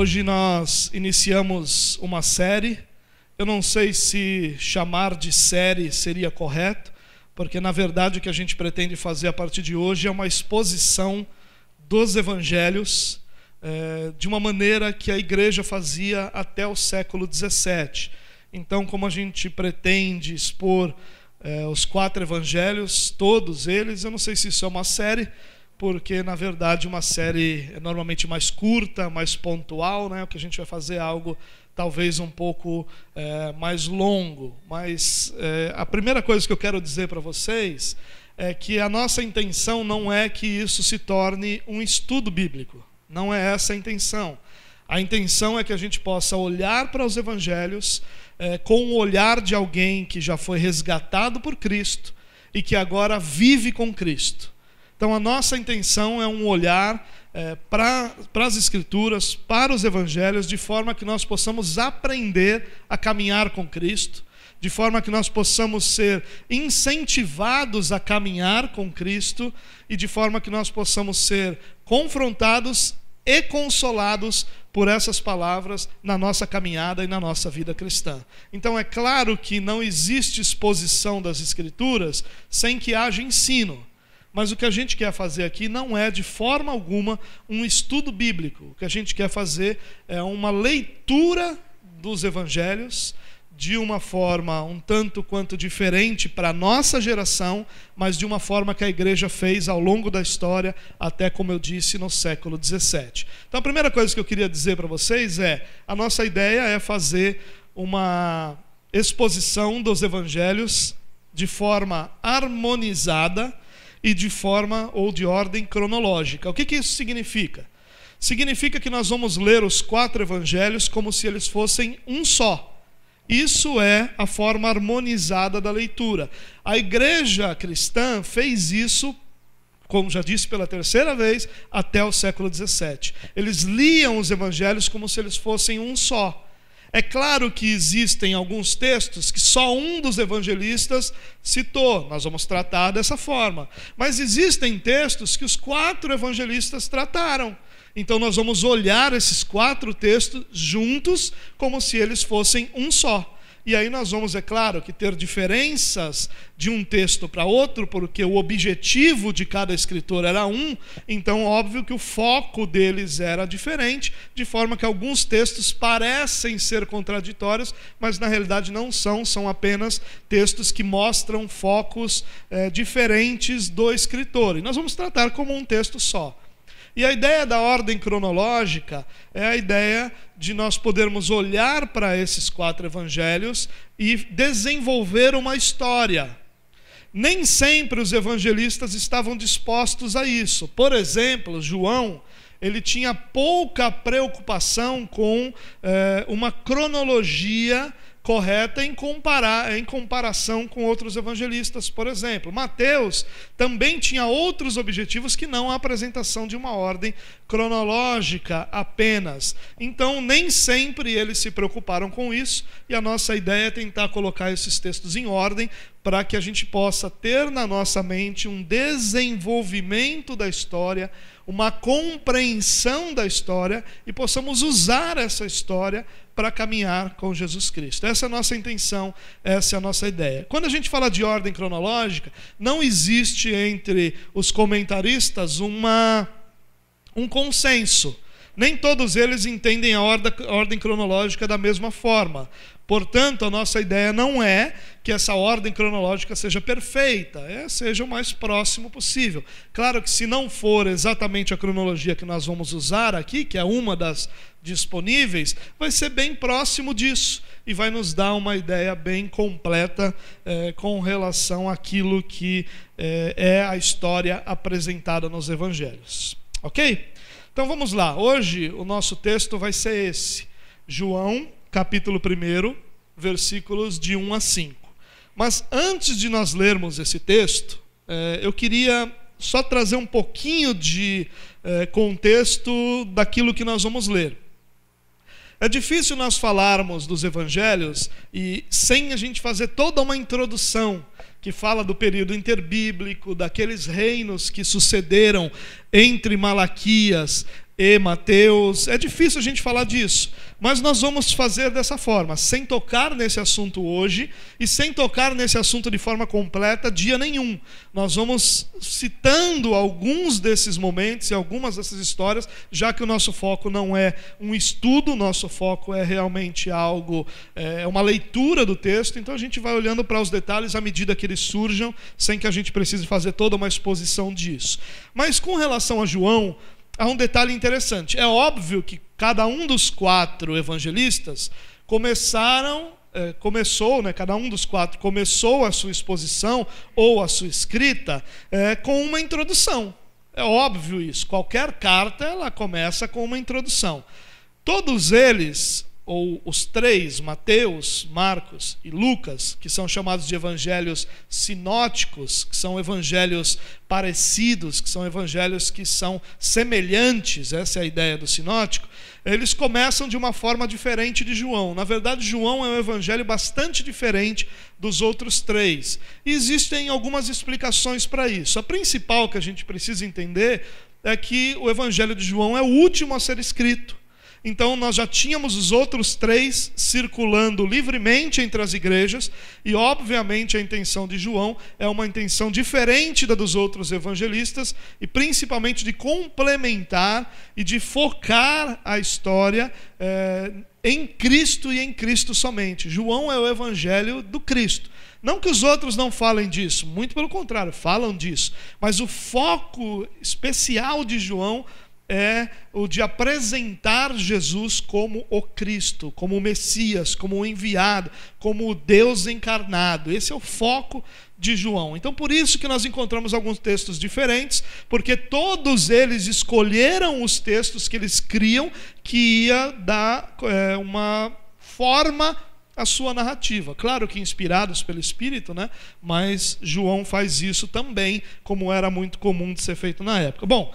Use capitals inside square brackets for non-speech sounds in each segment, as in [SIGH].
Hoje nós iniciamos uma série. Eu não sei se chamar de série seria correto, porque na verdade o que a gente pretende fazer a partir de hoje é uma exposição dos evangelhos é, de uma maneira que a igreja fazia até o século XVII. Então, como a gente pretende expor é, os quatro evangelhos, todos eles, eu não sei se isso é uma série porque na verdade uma série é normalmente mais curta, mais pontual, né? O que a gente vai fazer é algo talvez um pouco é, mais longo. Mas é, a primeira coisa que eu quero dizer para vocês é que a nossa intenção não é que isso se torne um estudo bíblico. Não é essa a intenção. A intenção é que a gente possa olhar para os evangelhos é, com o olhar de alguém que já foi resgatado por Cristo e que agora vive com Cristo. Então, a nossa intenção é um olhar é, para as Escrituras, para os Evangelhos, de forma que nós possamos aprender a caminhar com Cristo, de forma que nós possamos ser incentivados a caminhar com Cristo e de forma que nós possamos ser confrontados e consolados por essas palavras na nossa caminhada e na nossa vida cristã. Então é claro que não existe exposição das Escrituras sem que haja ensino. Mas o que a gente quer fazer aqui não é de forma alguma um estudo bíblico. O que a gente quer fazer é uma leitura dos evangelhos de uma forma um tanto quanto diferente para a nossa geração, mas de uma forma que a igreja fez ao longo da história, até como eu disse, no século 17. Então a primeira coisa que eu queria dizer para vocês é: a nossa ideia é fazer uma exposição dos evangelhos de forma harmonizada e de forma ou de ordem cronológica. O que, que isso significa? Significa que nós vamos ler os quatro evangelhos como se eles fossem um só. Isso é a forma harmonizada da leitura. A igreja cristã fez isso, como já disse pela terceira vez, até o século XVII. Eles liam os evangelhos como se eles fossem um só. É claro que existem alguns textos que só um dos evangelistas citou, nós vamos tratar dessa forma. Mas existem textos que os quatro evangelistas trataram. Então nós vamos olhar esses quatro textos juntos como se eles fossem um só. E aí nós vamos, é claro, que ter diferenças de um texto para outro, porque o objetivo de cada escritor era um, então óbvio que o foco deles era diferente, de forma que alguns textos parecem ser contraditórios, mas na realidade não são, são apenas textos que mostram focos é, diferentes do escritor. E nós vamos tratar como um texto só. E a ideia da ordem cronológica é a ideia de nós podermos olhar para esses quatro evangelhos e desenvolver uma história. Nem sempre os evangelistas estavam dispostos a isso. Por exemplo, João, ele tinha pouca preocupação com eh, uma cronologia correta em, comparar, em comparação com outros evangelistas, por exemplo. Mateus também tinha outros objetivos que não a apresentação de uma ordem cronológica apenas. Então, nem sempre eles se preocuparam com isso, e a nossa ideia é tentar colocar esses textos em ordem para que a gente possa ter na nossa mente um desenvolvimento da história, uma compreensão da história e possamos usar essa história para caminhar com Jesus Cristo. Essa é a nossa intenção, essa é a nossa ideia. Quando a gente fala de ordem cronológica, não existe entre os comentaristas uma, um consenso. Nem todos eles entendem a ordem, a ordem cronológica da mesma forma. Portanto, a nossa ideia não é que essa ordem cronológica seja perfeita, é, seja o mais próximo possível. Claro que, se não for exatamente a cronologia que nós vamos usar aqui, que é uma das disponíveis, vai ser bem próximo disso e vai nos dar uma ideia bem completa é, com relação àquilo que é, é a história apresentada nos evangelhos. Ok? Então vamos lá. Hoje o nosso texto vai ser esse. João capítulo 1, versículos de 1 a 5. Mas antes de nós lermos esse texto, é, eu queria só trazer um pouquinho de é, contexto daquilo que nós vamos ler. É difícil nós falarmos dos evangelhos e sem a gente fazer toda uma introdução que fala do período interbíblico, daqueles reinos que sucederam entre Malaquias e Mateus. É difícil a gente falar disso, mas nós vamos fazer dessa forma, sem tocar nesse assunto hoje e sem tocar nesse assunto de forma completa dia nenhum. Nós vamos citando alguns desses momentos e algumas dessas histórias, já que o nosso foco não é um estudo, nosso foco é realmente algo, é uma leitura do texto, então a gente vai olhando para os detalhes à medida que eles surjam, sem que a gente precise fazer toda uma exposição disso. Mas com relação a João, há um detalhe interessante. É óbvio que cada um dos quatro evangelistas começaram, é, começou, né, cada um dos quatro começou a sua exposição ou a sua escrita é, com uma introdução. É óbvio isso. Qualquer carta ela começa com uma introdução. Todos eles ou os três, Mateus, Marcos e Lucas, que são chamados de evangelhos sinóticos, que são evangelhos parecidos, que são evangelhos que são semelhantes, essa é a ideia do sinótico, eles começam de uma forma diferente de João. Na verdade, João é um evangelho bastante diferente dos outros três. E existem algumas explicações para isso. A principal que a gente precisa entender é que o evangelho de João é o último a ser escrito. Então nós já tínhamos os outros três circulando livremente entre as igrejas, e obviamente a intenção de João é uma intenção diferente da dos outros evangelistas, e principalmente de complementar e de focar a história é, em Cristo e em Cristo somente. João é o evangelho do Cristo. Não que os outros não falem disso, muito pelo contrário, falam disso, mas o foco especial de João é o de apresentar Jesus como o Cristo, como o Messias, como o enviado, como o Deus encarnado. Esse é o foco de João. Então, por isso que nós encontramos alguns textos diferentes, porque todos eles escolheram os textos que eles criam que ia dar é, uma forma à sua narrativa. Claro que inspirados pelo Espírito, né? mas João faz isso também, como era muito comum de ser feito na época. Bom.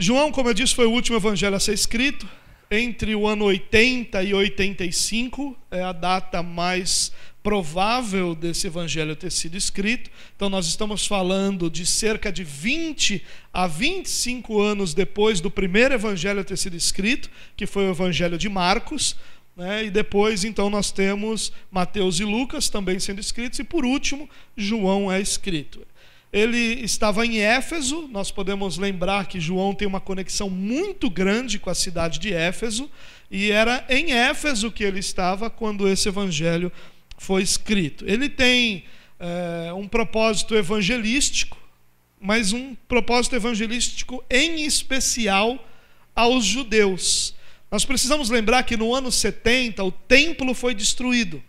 João, como eu disse, foi o último evangelho a ser escrito. Entre o ano 80 e 85 é a data mais provável desse evangelho ter sido escrito. Então, nós estamos falando de cerca de 20 a 25 anos depois do primeiro evangelho ter sido escrito, que foi o evangelho de Marcos. Né? E depois, então, nós temos Mateus e Lucas também sendo escritos. E por último, João é escrito. Ele estava em Éfeso, nós podemos lembrar que João tem uma conexão muito grande com a cidade de Éfeso, e era em Éfeso que ele estava quando esse evangelho foi escrito. Ele tem é, um propósito evangelístico, mas um propósito evangelístico em especial aos judeus. Nós precisamos lembrar que no ano 70 o templo foi destruído.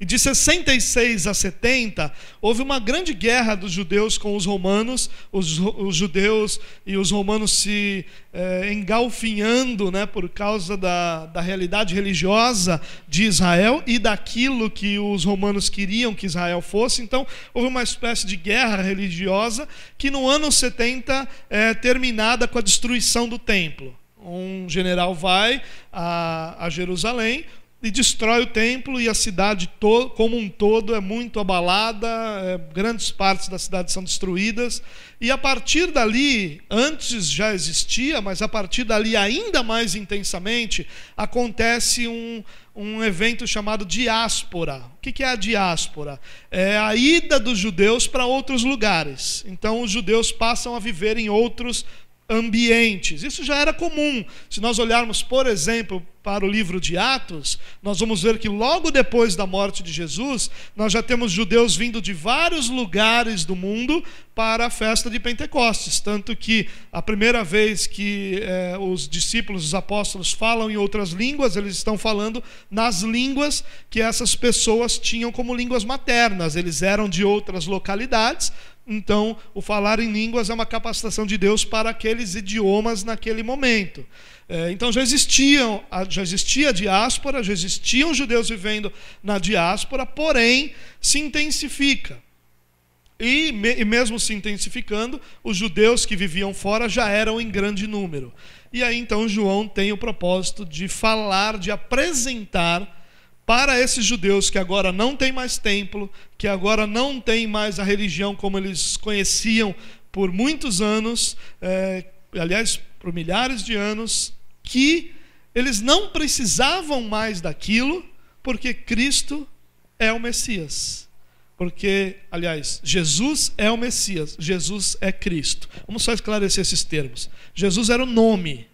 E de 66 a 70, houve uma grande guerra dos judeus com os romanos, os, os judeus e os romanos se é, engalfinhando né, por causa da, da realidade religiosa de Israel e daquilo que os romanos queriam que Israel fosse. Então, houve uma espécie de guerra religiosa que no ano 70 é terminada com a destruição do templo. Um general vai a, a Jerusalém, e destrói o templo e a cidade como um todo é muito abalada, é, grandes partes da cidade são destruídas. E a partir dali, antes já existia, mas a partir dali ainda mais intensamente, acontece um, um evento chamado diáspora. O que é a diáspora? É a ida dos judeus para outros lugares. Então os judeus passam a viver em outros ambientes. Isso já era comum. Se nós olharmos, por exemplo, para o livro de Atos, nós vamos ver que logo depois da morte de Jesus, nós já temos judeus vindo de vários lugares do mundo para a festa de Pentecostes. Tanto que a primeira vez que eh, os discípulos, os apóstolos, falam em outras línguas, eles estão falando nas línguas que essas pessoas tinham como línguas maternas. Eles eram de outras localidades, então, o falar em línguas é uma capacitação de Deus para aqueles idiomas naquele momento. É, então já existiam, já existia a diáspora, já existiam judeus vivendo na diáspora, porém se intensifica. E, e mesmo se intensificando, os judeus que viviam fora já eram em grande número. E aí então João tem o propósito de falar, de apresentar para esses judeus que agora não têm mais templo, que agora não têm mais a religião como eles conheciam por muitos anos, é, aliás, por milhares de anos, que eles não precisavam mais daquilo, porque Cristo é o Messias. Porque, aliás, Jesus é o Messias, Jesus é Cristo. Vamos só esclarecer esses termos. Jesus era o nome.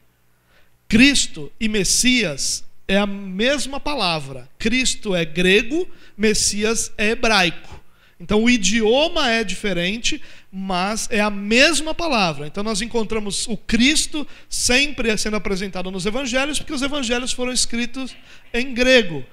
Cristo e Messias é a mesma palavra. Cristo é grego, Messias é hebraico. Então o idioma é diferente, mas é a mesma palavra. Então nós encontramos o Cristo sempre sendo apresentado nos evangelhos, porque os evangelhos foram escritos em grego.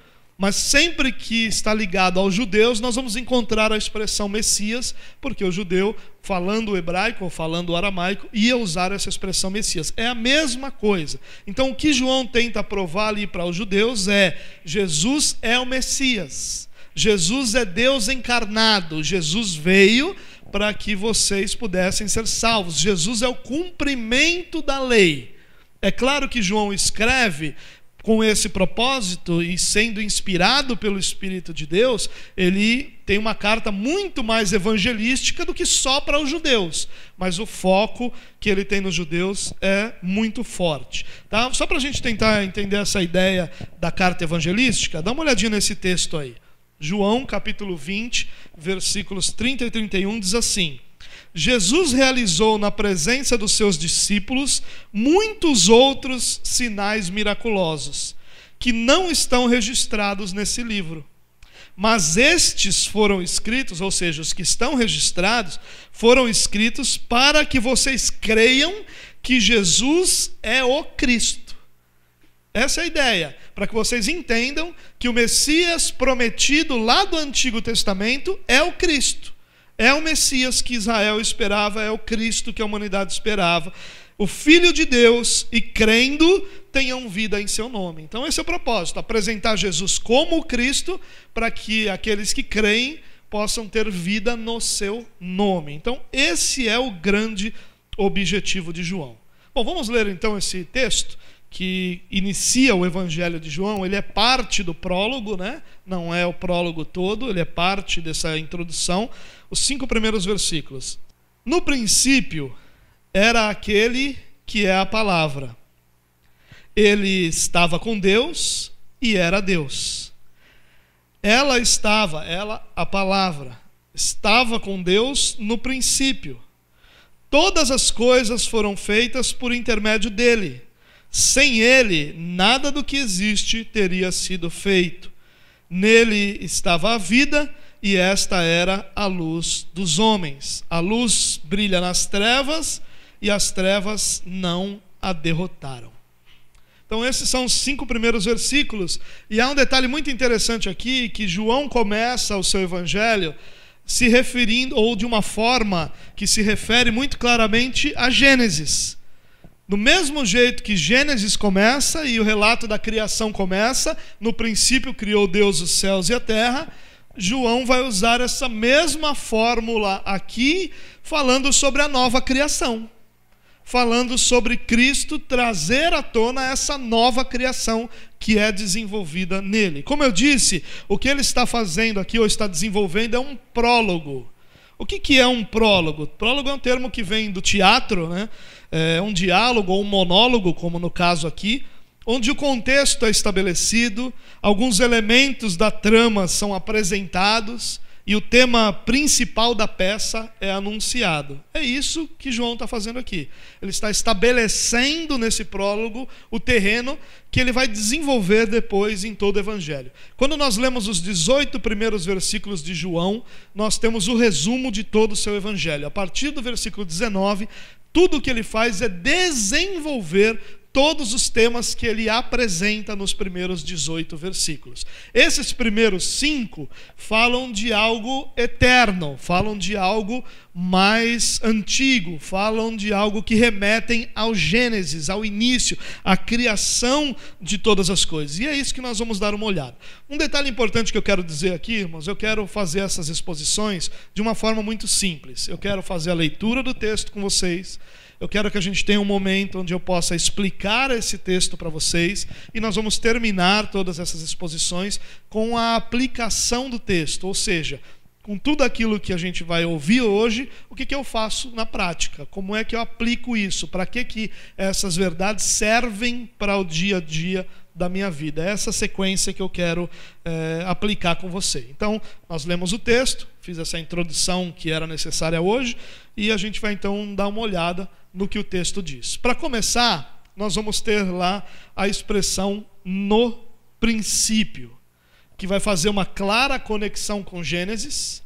Mas sempre que está ligado aos judeus, nós vamos encontrar a expressão Messias, porque o judeu, falando hebraico ou falando aramaico, ia usar essa expressão Messias. É a mesma coisa. Então, o que João tenta provar ali para os judeus é: Jesus é o Messias. Jesus é Deus encarnado. Jesus veio para que vocês pudessem ser salvos. Jesus é o cumprimento da lei. É claro que João escreve com esse propósito e sendo inspirado pelo Espírito de Deus, ele tem uma carta muito mais evangelística do que só para os judeus. Mas o foco que ele tem nos judeus é muito forte. Tá? Só para a gente tentar entender essa ideia da carta evangelística, dá uma olhadinha nesse texto aí. João capítulo 20, versículos 30 e 31 diz assim. Jesus realizou na presença dos seus discípulos muitos outros sinais miraculosos, que não estão registrados nesse livro. Mas estes foram escritos, ou seja, os que estão registrados, foram escritos para que vocês creiam que Jesus é o Cristo. Essa é a ideia, para que vocês entendam que o Messias prometido lá do Antigo Testamento é o Cristo. É o Messias que Israel esperava, é o Cristo que a humanidade esperava. O Filho de Deus e crendo tenham vida em seu nome. Então, esse é o propósito: apresentar Jesus como o Cristo, para que aqueles que creem possam ter vida no seu nome. Então, esse é o grande objetivo de João. Bom, vamos ler então esse texto que inicia o Evangelho de João, ele é parte do prólogo, né? não é o prólogo todo, ele é parte dessa introdução. Os cinco primeiros versículos. No princípio era aquele que é a palavra. Ele estava com Deus e era Deus. Ela estava, ela, a palavra, estava com Deus no princípio. Todas as coisas foram feitas por intermédio dele sem ele, nada do que existe teria sido feito. Nele estava a vida, e esta era a luz dos homens. A luz brilha nas trevas, e as trevas não a derrotaram. Então, esses são os cinco primeiros versículos. E há um detalhe muito interessante aqui: que João começa o seu evangelho se referindo, ou de uma forma que se refere muito claramente a Gênesis. Do mesmo jeito que Gênesis começa e o relato da criação começa, no princípio criou Deus os céus e a terra, João vai usar essa mesma fórmula aqui, falando sobre a nova criação. Falando sobre Cristo trazer à tona essa nova criação que é desenvolvida nele. Como eu disse, o que ele está fazendo aqui, ou está desenvolvendo, é um prólogo. O que, que é um prólogo? Prólogo é um termo que vem do teatro, né? é, um diálogo ou um monólogo, como no caso aqui, onde o contexto é estabelecido, alguns elementos da trama são apresentados e o tema principal da peça é anunciado. É isso que João está fazendo aqui. Ele está estabelecendo nesse prólogo o terreno que ele vai desenvolver depois em todo o Evangelho. Quando nós lemos os 18 primeiros versículos de João, nós temos o resumo de todo o seu Evangelho. A partir do versículo 19, tudo o que ele faz é desenvolver todos os temas que ele apresenta nos primeiros 18 versículos. Esses primeiros cinco falam de algo eterno, falam de algo mais antigo, falam de algo que remetem ao Gênesis, ao início, à criação de todas as coisas. E é isso que nós vamos dar uma olhada. Um detalhe importante que eu quero dizer aqui, irmãos, eu quero fazer essas exposições de uma forma muito simples. Eu quero fazer a leitura do texto com vocês eu quero que a gente tenha um momento onde eu possa explicar esse texto para vocês e nós vamos terminar todas essas exposições com a aplicação do texto, ou seja, com tudo aquilo que a gente vai ouvir hoje, o que, que eu faço na prática? Como é que eu aplico isso? Para que, que essas verdades servem para o dia a dia da minha vida? É essa sequência que eu quero é, aplicar com você. Então, nós lemos o texto, fiz essa introdução que era necessária hoje, e a gente vai então dar uma olhada no que o texto diz. Para começar, nós vamos ter lá a expressão no princípio que vai fazer uma clara conexão com Gênesis,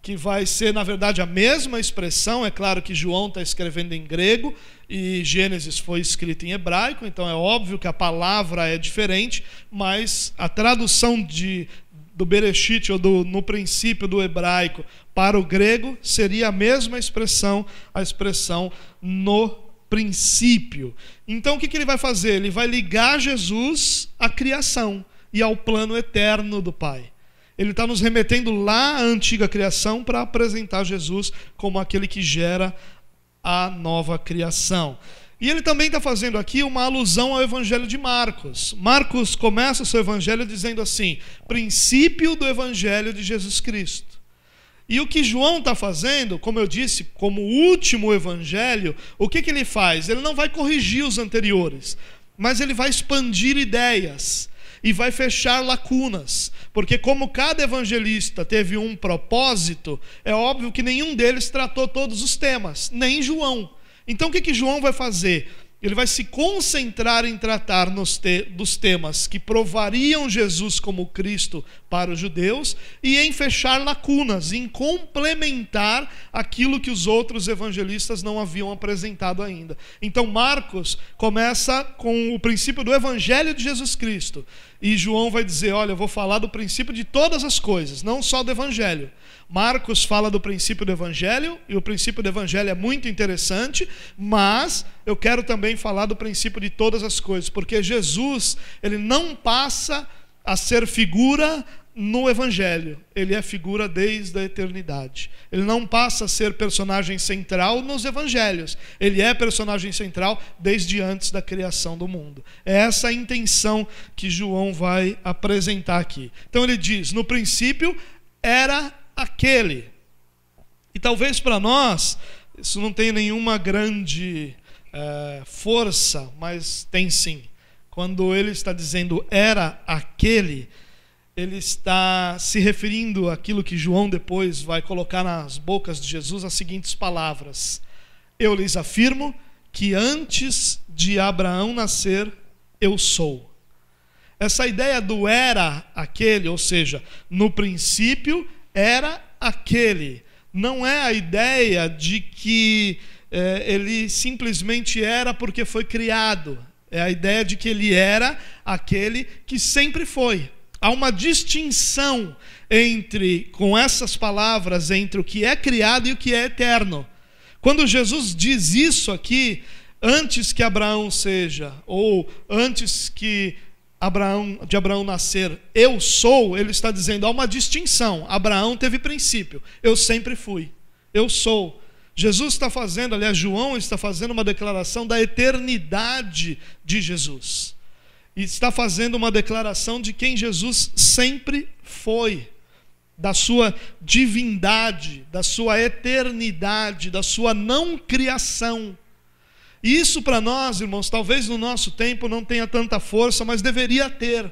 que vai ser, na verdade, a mesma expressão. É claro que João está escrevendo em grego e Gênesis foi escrito em hebraico, então é óbvio que a palavra é diferente, mas a tradução de, do Bereshit, ou do, no princípio do hebraico, para o grego, seria a mesma expressão, a expressão no princípio. Então o que, que ele vai fazer? Ele vai ligar Jesus à criação e ao plano eterno do Pai. Ele está nos remetendo lá à antiga criação para apresentar Jesus como aquele que gera a nova criação. E ele também está fazendo aqui uma alusão ao Evangelho de Marcos. Marcos começa o seu Evangelho dizendo assim: princípio do Evangelho de Jesus Cristo. E o que João está fazendo, como eu disse, como último evangelho, o que, que ele faz? Ele não vai corrigir os anteriores, mas ele vai expandir ideias e vai fechar lacunas, porque como cada evangelista teve um propósito, é óbvio que nenhum deles tratou todos os temas, nem João. Então o que, que João vai fazer? Ele vai se concentrar em tratar te dos temas que provariam Jesus como Cristo para os judeus e em fechar lacunas, em complementar aquilo que os outros evangelistas não haviam apresentado ainda. Então, Marcos começa com o princípio do evangelho de Jesus Cristo. E João vai dizer: Olha, eu vou falar do princípio de todas as coisas, não só do evangelho. Marcos fala do princípio do evangelho, e o princípio do evangelho é muito interessante, mas eu quero também falar do princípio de todas as coisas, porque Jesus, ele não passa a ser figura no Evangelho. Ele é figura desde a eternidade. Ele não passa a ser personagem central nos Evangelhos. Ele é personagem central desde antes da criação do mundo. É essa a intenção que João vai apresentar aqui. Então ele diz: no princípio era aquele. E talvez para nós isso não tenha nenhuma grande é, força, mas tem sim. Quando ele está dizendo era aquele, ele está se referindo àquilo que João depois vai colocar nas bocas de Jesus as seguintes palavras: Eu lhes afirmo que antes de Abraão nascer, eu sou. Essa ideia do era aquele, ou seja, no princípio era aquele. Não é a ideia de que é, ele simplesmente era porque foi criado. É a ideia de que ele era aquele que sempre foi. Há uma distinção entre, com essas palavras, entre o que é criado e o que é eterno. Quando Jesus diz isso aqui, antes que Abraão seja, ou antes que Abraão, de Abraão nascer, eu sou, ele está dizendo, há uma distinção. Abraão teve princípio, eu sempre fui, eu sou. Jesus está fazendo, aliás, João está fazendo uma declaração da eternidade de Jesus. E está fazendo uma declaração de quem Jesus sempre foi, da sua divindade, da sua eternidade, da sua não criação. E isso para nós, irmãos, talvez no nosso tempo não tenha tanta força, mas deveria ter.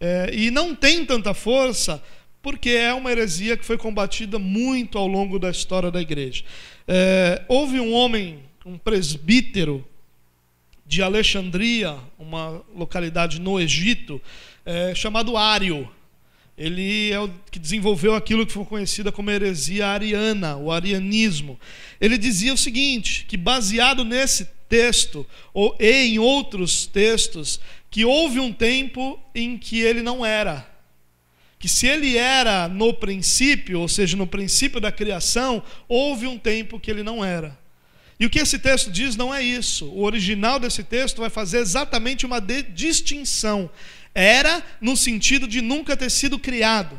É, e não tem tanta força porque é uma heresia que foi combatida muito ao longo da história da igreja. É, houve um homem, um presbítero de Alexandria, uma localidade no Egito, é, chamado Ário. Ele é o que desenvolveu aquilo que foi conhecida como heresia ariana, o arianismo. Ele dizia o seguinte: que baseado nesse texto, ou, em outros textos, que houve um tempo em que ele não era. Que se ele era no princípio, ou seja, no princípio da criação, houve um tempo que ele não era. E o que esse texto diz não é isso. O original desse texto vai fazer exatamente uma distinção era no sentido de nunca ter sido criado.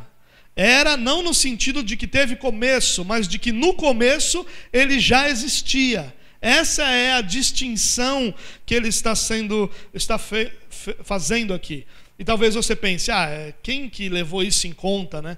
Era não no sentido de que teve começo, mas de que no começo ele já existia. Essa é a distinção que ele está sendo está fe, fe, fazendo aqui. E talvez você pense, ah, é, quem que levou isso em conta, né?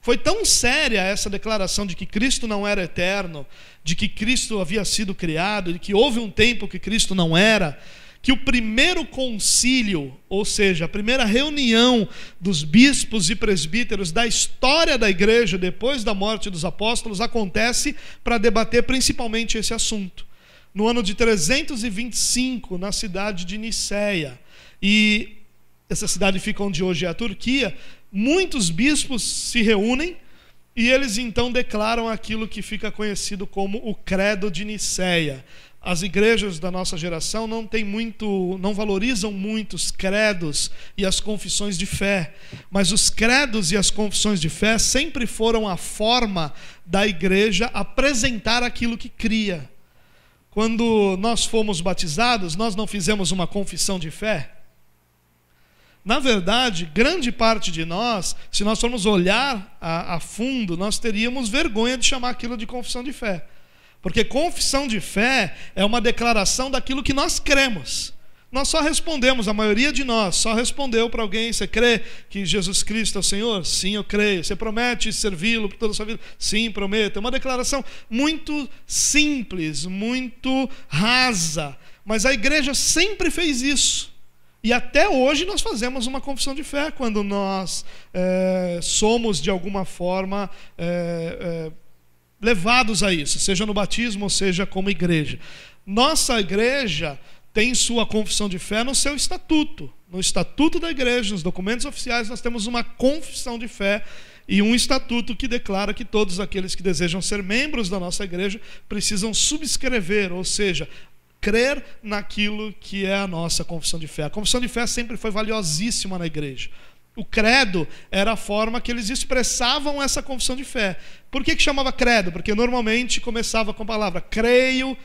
Foi tão séria essa declaração de que Cristo não era eterno, de que Cristo havia sido criado, de que houve um tempo que Cristo não era, que o primeiro concílio, ou seja, a primeira reunião dos bispos e presbíteros da história da igreja depois da morte dos apóstolos acontece para debater principalmente esse assunto. No ano de 325, na cidade de Niceia. E essa cidade fica onde hoje é a Turquia, muitos bispos se reúnem e eles então declaram aquilo que fica conhecido como o Credo de Nicéia. As igrejas da nossa geração não têm muito, não valorizam muito os credos e as confissões de fé, mas os credos e as confissões de fé sempre foram a forma da igreja apresentar aquilo que cria. Quando nós fomos batizados, nós não fizemos uma confissão de fé? Na verdade, grande parte de nós, se nós formos olhar a, a, fundo, nós teríamos vergonha de chamar aquilo de confissão de fé. Porque confissão de fé é uma declaração daquilo que nós cremos. Nós só respondemos, a maioria de nós só respondeu para alguém: você crê que Jesus Cristo é o Senhor? Sim, eu creio. Você promete servi-lo por toda a sua vida? Sim, prometo. É uma declaração muito simples, muito rasa. Mas a igreja sempre fez isso. E até hoje nós fazemos uma confissão de fé quando nós é, somos, de alguma forma, é, é, levados a isso, seja no batismo ou seja como igreja. Nossa igreja tem sua confissão de fé no seu estatuto. No estatuto da igreja, nos documentos oficiais, nós temos uma confissão de fé e um estatuto que declara que todos aqueles que desejam ser membros da nossa igreja precisam subscrever, ou seja, crer naquilo que é a nossa confissão de fé. A confissão de fé sempre foi valiosíssima na igreja. O credo era a forma que eles expressavam essa confissão de fé. Por que, que chamava credo? Porque normalmente começava com a palavra creio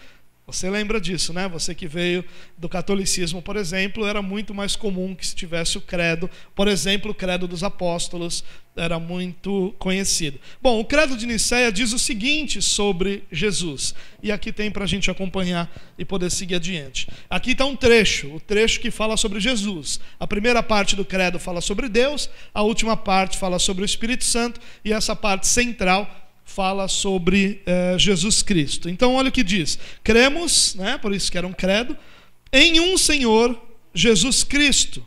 você lembra disso, né? Você que veio do catolicismo, por exemplo, era muito mais comum que se tivesse o credo. Por exemplo, o credo dos apóstolos era muito conhecido. Bom, o credo de Nicéia diz o seguinte sobre Jesus. E aqui tem para a gente acompanhar e poder seguir adiante. Aqui está um trecho, o trecho que fala sobre Jesus. A primeira parte do credo fala sobre Deus, a última parte fala sobre o Espírito Santo, e essa parte central fala sobre eh, Jesus Cristo. Então, olha o que diz: cremos, né, por isso que era um credo, em um Senhor, Jesus Cristo,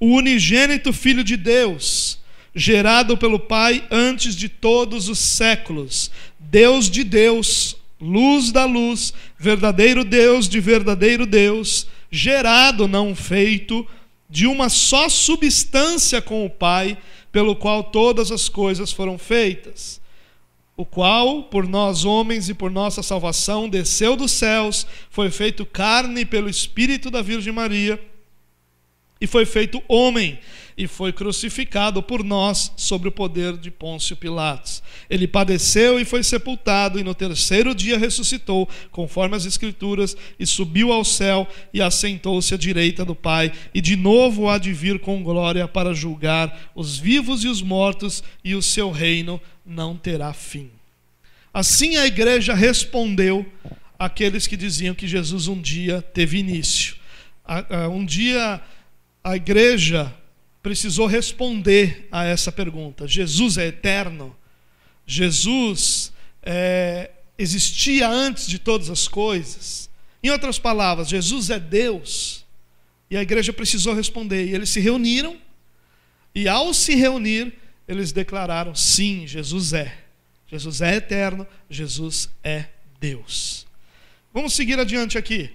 o unigênito Filho de Deus, gerado pelo Pai antes de todos os séculos, Deus de Deus, luz da luz, verdadeiro Deus de verdadeiro Deus, gerado, não feito, de uma só substância com o Pai, pelo qual todas as coisas foram feitas o qual, por nós homens e por nossa salvação, desceu dos céus, foi feito carne pelo Espírito da Virgem Maria, e foi feito homem, e foi crucificado por nós sobre o poder de Pôncio Pilatos. Ele padeceu e foi sepultado, e no terceiro dia ressuscitou, conforme as Escrituras, e subiu ao céu e assentou-se à direita do Pai, e de novo há de vir com glória para julgar os vivos e os mortos, e o seu reino não terá fim. Assim a igreja respondeu àqueles que diziam que Jesus um dia teve início. Um dia a igreja precisou responder a essa pergunta: Jesus é eterno? Jesus é, existia antes de todas as coisas? Em outras palavras, Jesus é Deus? E a igreja precisou responder. E eles se reuniram, e ao se reunir, eles declararam: sim, Jesus é. Jesus é eterno, Jesus é Deus. Vamos seguir adiante aqui.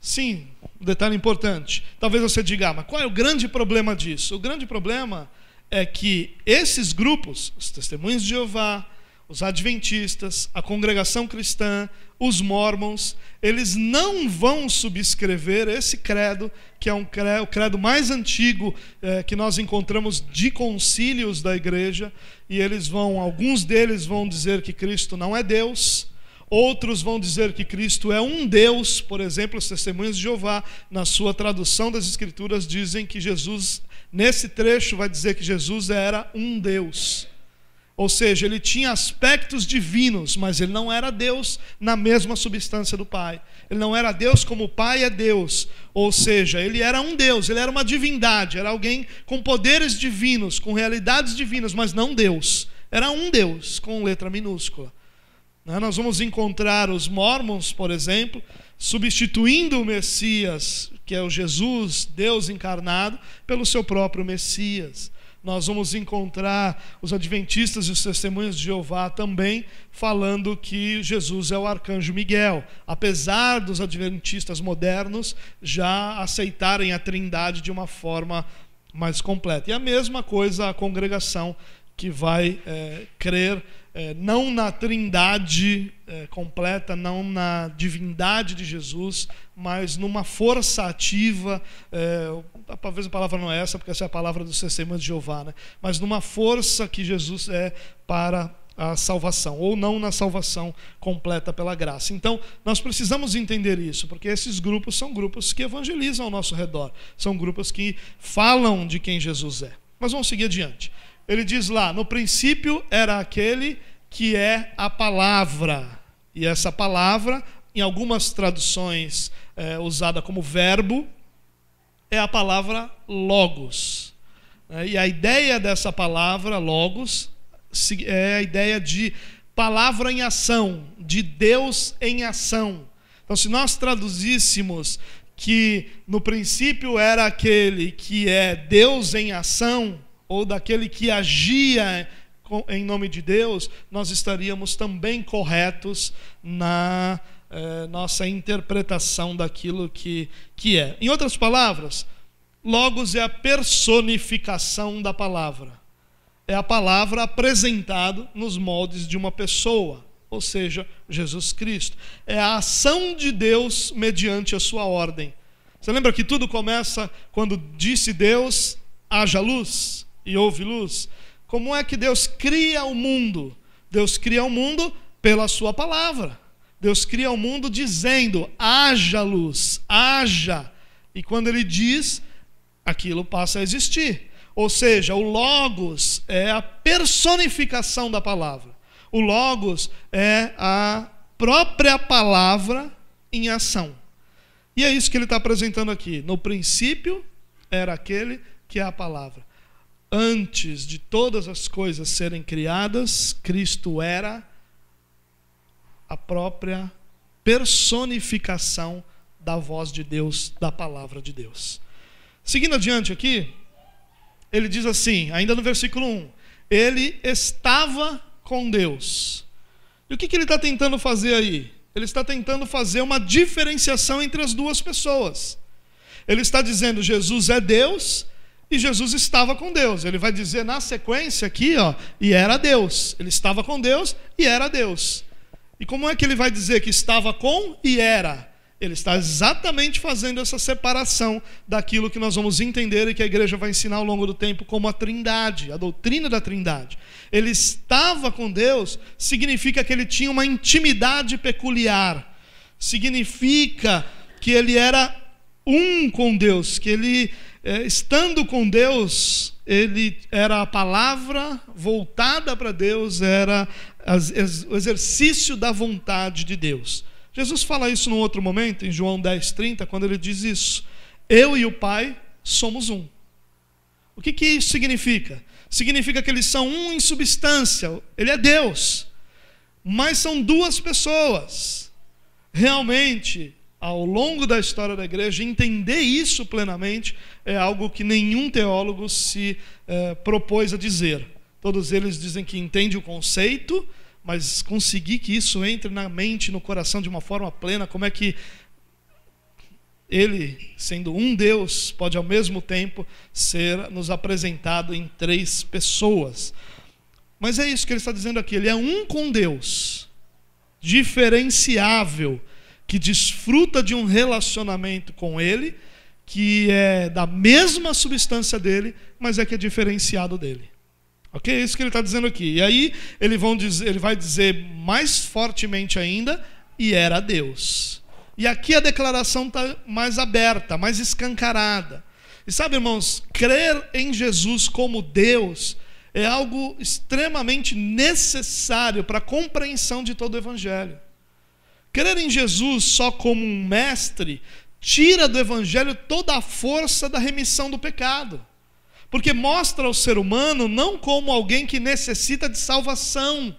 Sim, um detalhe importante. Talvez você diga, ah, mas qual é o grande problema disso? O grande problema é que esses grupos, os testemunhos de Jeová, os adventistas, a congregação cristã, os mormons, eles não vão subscrever esse credo, que é um credo, o credo mais antigo é, que nós encontramos de concílios da igreja, e eles vão, alguns deles vão dizer que Cristo não é Deus, outros vão dizer que Cristo é um Deus, por exemplo, os testemunhos de Jeová, na sua tradução das Escrituras, dizem que Jesus, nesse trecho, vai dizer que Jesus era um Deus. Ou seja, ele tinha aspectos divinos, mas ele não era Deus na mesma substância do Pai. Ele não era Deus como o Pai é Deus. Ou seja, ele era um Deus, ele era uma divindade, era alguém com poderes divinos, com realidades divinas, mas não Deus. Era um Deus, com letra minúscula. Né? Nós vamos encontrar os mormons, por exemplo, substituindo o Messias, que é o Jesus, Deus encarnado, pelo seu próprio Messias. Nós vamos encontrar os adventistas e os testemunhos de Jeová também falando que Jesus é o arcanjo Miguel, apesar dos adventistas modernos já aceitarem a Trindade de uma forma mais completa. E a mesma coisa a congregação que vai é, crer é, não na trindade é, completa, não na divindade de Jesus, mas numa força ativa, é, talvez a palavra não é essa, porque essa é a palavra dos testemunhos de Jeová, né? mas numa força que Jesus é para a salvação, ou não na salvação completa pela graça. Então, nós precisamos entender isso, porque esses grupos são grupos que evangelizam ao nosso redor, são grupos que falam de quem Jesus é. Mas vamos seguir adiante. Ele diz lá: no princípio era aquele que é a palavra. E essa palavra, em algumas traduções é, usada como verbo, é a palavra logos. É, e a ideia dessa palavra, logos, é a ideia de palavra em ação, de Deus em ação. Então, se nós traduzíssemos que no princípio era aquele que é Deus em ação, ou daquele que agia em nome de Deus, nós estaríamos também corretos na eh, nossa interpretação daquilo que, que é. Em outras palavras, Logos é a personificação da palavra. É a palavra apresentada nos moldes de uma pessoa, ou seja, Jesus Cristo. É a ação de Deus mediante a sua ordem. Você lembra que tudo começa quando disse Deus: haja luz? E houve luz. Como é que Deus cria o mundo? Deus cria o mundo pela sua palavra. Deus cria o mundo dizendo: haja luz, haja. E quando ele diz, aquilo passa a existir. Ou seja, o Logos é a personificação da palavra. O Logos é a própria palavra em ação. E é isso que ele está apresentando aqui. No princípio era aquele que é a palavra antes de todas as coisas serem criadas, Cristo era a própria personificação da voz de Deus, da palavra de Deus. Seguindo adiante aqui, ele diz assim, ainda no versículo 1: Ele estava com Deus. E o que, que ele está tentando fazer aí? Ele está tentando fazer uma diferenciação entre as duas pessoas. Ele está dizendo: Jesus é Deus e Jesus estava com Deus. Ele vai dizer na sequência aqui, ó, e era Deus. Ele estava com Deus e era Deus. E como é que ele vai dizer que estava com e era? Ele está exatamente fazendo essa separação daquilo que nós vamos entender e que a igreja vai ensinar ao longo do tempo como a Trindade, a doutrina da Trindade. Ele estava com Deus significa que ele tinha uma intimidade peculiar. Significa que ele era um com Deus, que ele estando com Deus, ele era a palavra voltada para Deus, era o exercício da vontade de Deus. Jesus fala isso num outro momento, em João 10,30, quando ele diz isso: Eu e o Pai somos um. O que, que isso significa? Significa que eles são um em substância, ele é Deus, mas são duas pessoas. Realmente, ao longo da história da igreja, entender isso plenamente é algo que nenhum teólogo se é, propôs a dizer. Todos eles dizem que entende o conceito, mas conseguir que isso entre na mente, no coração de uma forma plena, como é que ele, sendo um Deus, pode ao mesmo tempo ser nos apresentado em três pessoas. Mas é isso que ele está dizendo aqui, ele é um com Deus, diferenciável que desfruta de um relacionamento com Ele, que é da mesma substância dele, mas é que é diferenciado dele. Ok? É isso que ele está dizendo aqui. E aí ele, dizer, ele vai dizer mais fortemente ainda, e era Deus. E aqui a declaração está mais aberta, mais escancarada. E sabe, irmãos, crer em Jesus como Deus é algo extremamente necessário para a compreensão de todo o Evangelho. Crer em Jesus só como um mestre tira do Evangelho toda a força da remissão do pecado. Porque mostra o ser humano não como alguém que necessita de salvação,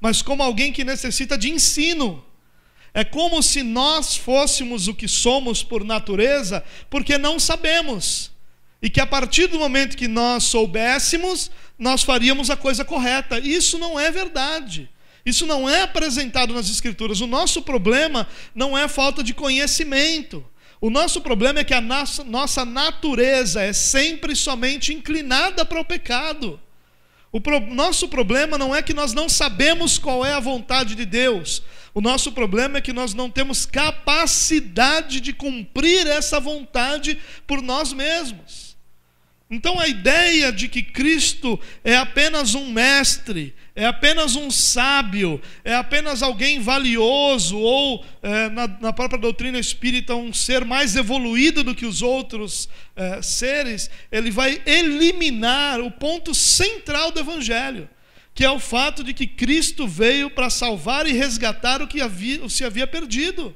mas como alguém que necessita de ensino. É como se nós fôssemos o que somos por natureza, porque não sabemos. E que a partir do momento que nós soubéssemos, nós faríamos a coisa correta. Isso não é verdade. Isso não é apresentado nas Escrituras. O nosso problema não é falta de conhecimento. O nosso problema é que a nossa, natureza é sempre somente inclinada para o pecado. O pro, nosso problema não é que nós não sabemos qual é a vontade de Deus. O nosso problema é que nós não temos capacidade de cumprir essa vontade por nós mesmos. Então a ideia de que Cristo é apenas um mestre, é apenas um sábio, é apenas alguém valioso, ou é, na, na, própria doutrina espírita, um ser mais evoluído do que os outros é, seres, ele vai eliminar o ponto central do Evangelho, que é o fato de que Cristo veio para salvar e resgatar o que havia, se havia perdido.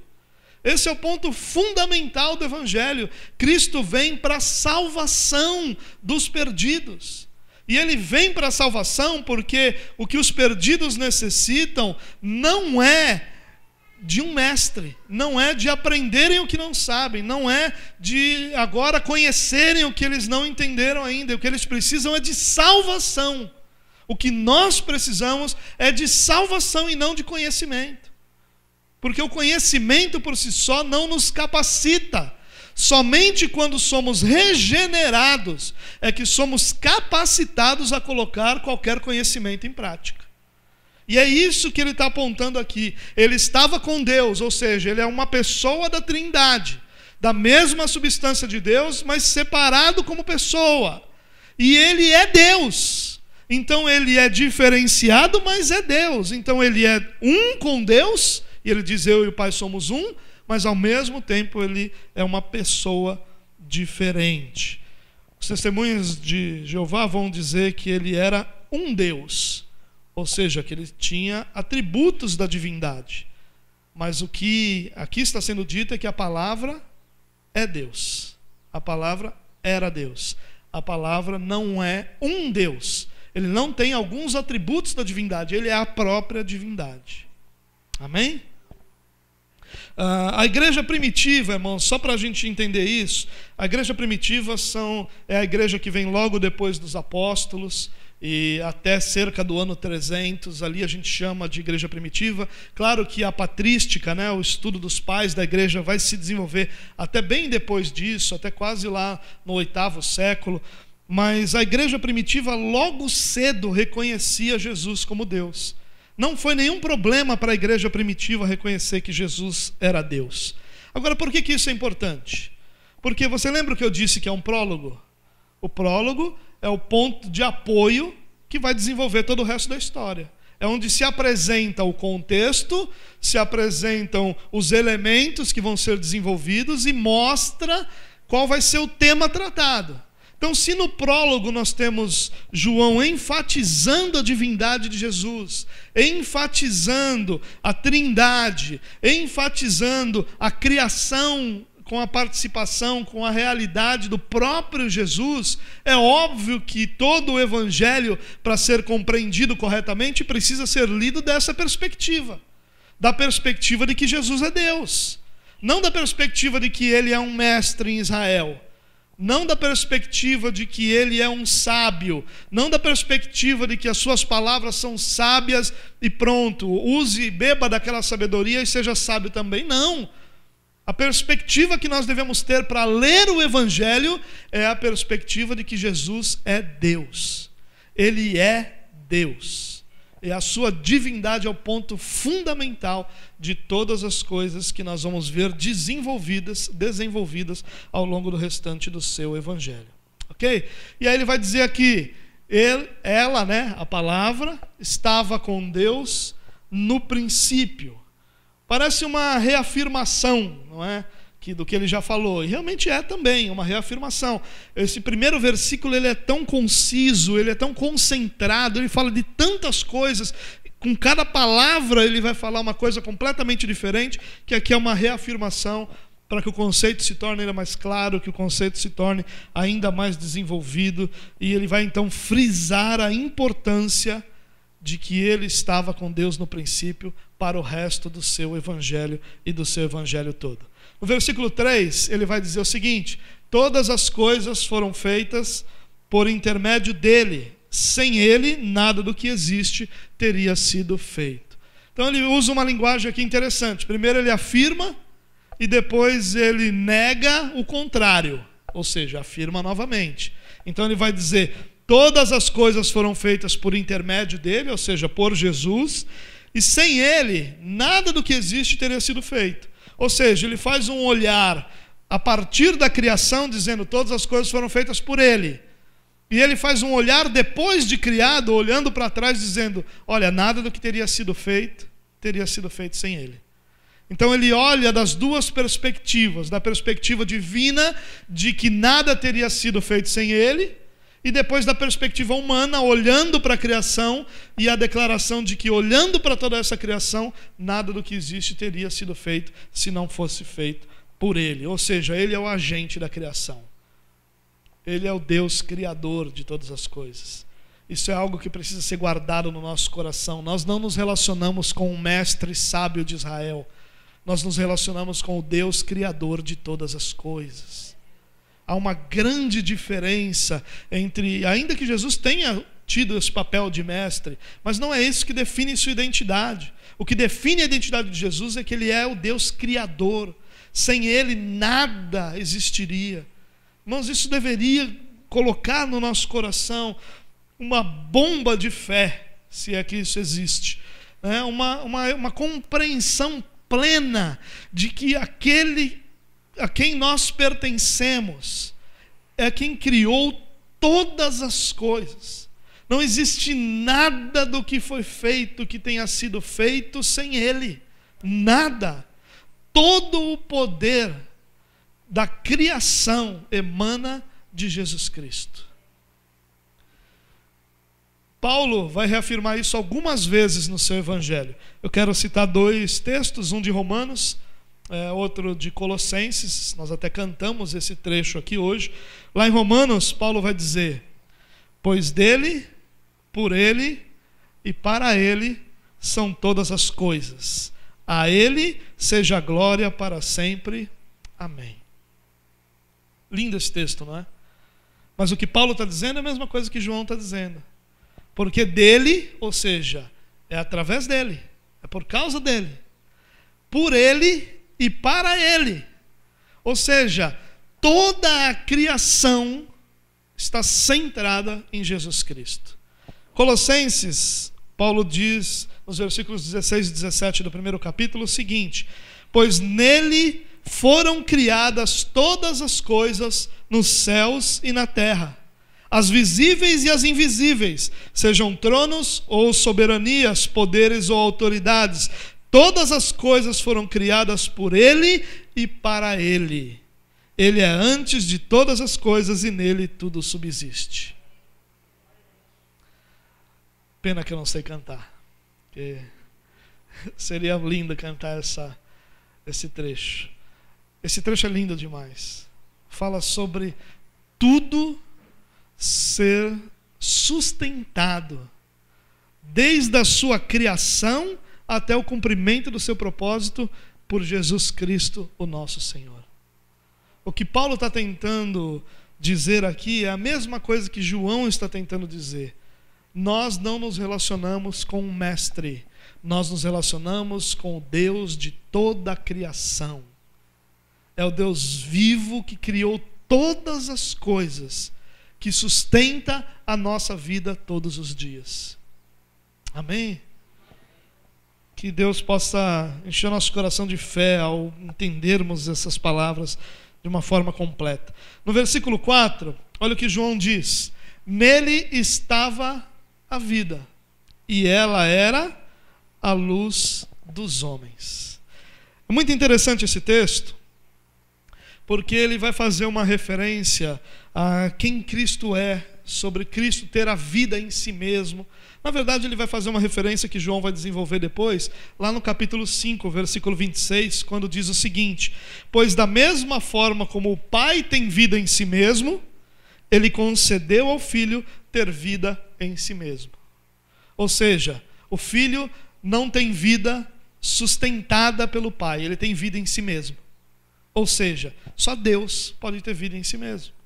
Esse é o ponto fundamental do Evangelho. Cristo vem para a salvação dos perdidos. E ele vem para a salvação porque o que os perdidos necessitam não é de um mestre, não é de aprenderem o que não sabem, não é de agora conhecerem o que eles não entenderam ainda. O que eles precisam é de salvação. O que nós precisamos é de salvação e não de conhecimento. Porque o conhecimento por si só não nos capacita. Somente quando somos regenerados é que somos capacitados a colocar qualquer conhecimento em prática. E é isso que ele está apontando aqui. Ele estava com Deus, ou seja, ele é uma pessoa da Trindade, da mesma substância de Deus, mas separado como pessoa. E ele é Deus. Então ele é diferenciado, mas é Deus. Então ele é um com Deus e ele diz: Eu e o Pai somos um, mas ao mesmo tempo ele é uma pessoa diferente. Os testemunhas de Jeová vão dizer que ele era um Deus, ou seja, que ele tinha atributos da divindade. Mas o que aqui está sendo dito é que a palavra é Deus. A palavra era Deus. A palavra não é um Deus. Ele não tem alguns atributos da divindade, ele é a própria divindade. Amém? Uh, a igreja primitiva, irmãos, só para a gente entender isso, a igreja primitiva são, é a igreja que vem logo depois dos apóstolos, e até cerca do ano 300, ali a gente chama de igreja primitiva. Claro que a patrística, né, o estudo dos pais da igreja, vai se desenvolver até bem depois disso, até quase lá no oitavo século. Mas a igreja primitiva logo cedo reconhecia Jesus como Deus. Não foi nenhum problema para a igreja primitiva reconhecer que Jesus era Deus. Agora, por que, que isso é importante? Porque você lembra que eu disse que é um prólogo? O prólogo é o ponto de apoio que vai desenvolver todo o resto da história. É onde se apresenta o contexto, se apresentam os elementos que vão ser desenvolvidos e mostra qual vai ser o tema tratado. Então, se no prólogo nós temos João enfatizando a divindade de Jesus, enfatizando a trindade, enfatizando a criação com a participação, com a realidade do próprio Jesus, é óbvio que todo o evangelho, para ser compreendido corretamente, precisa ser lido dessa perspectiva da perspectiva de que Jesus é Deus, não da perspectiva de que ele é um mestre em Israel não da perspectiva de que ele é um sábio, não da perspectiva de que as suas palavras são sábias e pronto, use e beba daquela sabedoria e seja sábio também. Não. A perspectiva que nós devemos ter para ler o Evangelho é a perspectiva de que Jesus é Deus. Ele é Deus. E a sua divindade é o ponto fundamental de todas as coisas que nós vamos ver desenvolvidas, desenvolvidas ao longo do restante do seu evangelho. OK? E aí ele vai dizer aqui, ele, ela, né, a palavra estava com Deus no princípio. Parece uma reafirmação, não é? Que, do que ele já falou. E realmente é também uma reafirmação. Esse primeiro versículo ele é tão conciso, ele é tão concentrado, ele fala de tantas coisas. Com cada palavra ele vai falar uma coisa completamente diferente, que aqui é uma reafirmação para que o conceito se torne ainda mais claro, que o conceito se torne ainda mais desenvolvido, e ele vai então frisar a importância de que ele estava com Deus no princípio para o resto do seu evangelho e do seu evangelho todo. No versículo 3, ele vai dizer o seguinte: Todas as coisas foram feitas por intermédio dele. Sem ele, nada do que existe teria sido feito. Então ele usa uma linguagem aqui interessante. Primeiro ele afirma e depois ele nega o contrário, ou seja, afirma novamente. Então ele vai dizer: todas as coisas foram feitas por intermédio dele, ou seja, por Jesus, e sem ele, nada do que existe teria sido feito. Ou seja, ele faz um olhar a partir da criação, dizendo todas as coisas foram feitas por ele. E ele faz um olhar depois de criado, olhando para trás, dizendo: olha, nada do que teria sido feito teria sido feito sem ele. Então ele olha das duas perspectivas, da perspectiva divina de que nada teria sido feito sem ele, e depois da perspectiva humana, olhando para a criação e a declaração de que olhando para toda essa criação, nada do que existe teria sido feito se não fosse feito por ele. Ou seja, ele é o agente da criação. Ele é o Deus criador de todas as coisas. Isso é algo que precisa ser guardado no nosso coração. Nós não nos relacionamos com o mestre sábio de Israel nós nos relacionamos com o Deus Criador de todas as coisas. Há uma grande diferença entre, ainda que Jesus tenha tido esse papel de mestre, mas não é isso que define sua identidade. O que define a identidade de Jesus é que ele é o Deus Criador. Sem ele, nada existiria. Irmãos, isso deveria colocar no nosso coração uma bomba de fé, se é que isso existe. Né? Uma, uma, uma compreensão plena de que aquele a quem nós pertencemos é quem criou todas as coisas. Não existe nada do que foi feito que tenha sido feito sem Ele. Nada. Todo o poder da criação emana de Jesus Cristo. Paulo vai reafirmar isso algumas vezes no seu evangelho. Eu quero citar dois textos, um de Romanos, é, outro de Colossenses. Nós até cantamos esse trecho aqui hoje. Lá em Romanos, Paulo vai dizer: Pois dele, por ele e para ele são todas as coisas. A ele seja glória para sempre. Amém. Lindo esse texto, não é? Mas o que Paulo está dizendo é a mesma coisa que João está dizendo. Porque dele, ou seja, é através dele, é por causa dele, por ele e para ele. Ou seja, toda a criação está centrada em Jesus Cristo. Colossenses, Paulo diz nos versículos 16 e 17 do primeiro capítulo o seguinte: Pois nele foram criadas todas as coisas nos céus e na terra as visíveis e as invisíveis, sejam tronos ou soberanias, poderes ou autoridades, todas as coisas foram criadas por Ele e para Ele. Ele é antes de todas as coisas e nele tudo subsiste. Pena que eu não sei cantar. [LAUGHS] seria lindo cantar essa, esse trecho. Esse trecho é lindo demais. Fala sobre tudo ser sustentado desde a sua criação até o cumprimento do seu propósito por Jesus Cristo, o nosso Senhor. O que Paulo está tentando dizer aqui é a mesma coisa que João está tentando dizer. Nós não nos relacionamos com um mestre, nós nos relacionamos com o Deus de toda a criação. É o Deus vivo que criou todas as coisas que sustenta a nossa vida todos os dias. Amém? Que Deus possa encher nosso coração de fé ao entendermos essas palavras de uma forma completa. No versículo 4, olha o que João diz: Nele estava a vida, e ela era a luz dos homens. É muito interessante esse texto, porque ele vai fazer uma referência a quem Cristo é, sobre Cristo ter a vida em si mesmo. Na verdade, ele vai fazer uma referência que João vai desenvolver depois, lá no capítulo 5, versículo 26, quando diz o seguinte: Pois da mesma forma como o Pai tem vida em si mesmo, ele concedeu ao Filho ter vida em si mesmo. Ou seja, o Filho não tem vida sustentada pelo Pai, ele tem vida em si mesmo. Ou seja, só Deus pode ter vida em si mesmo.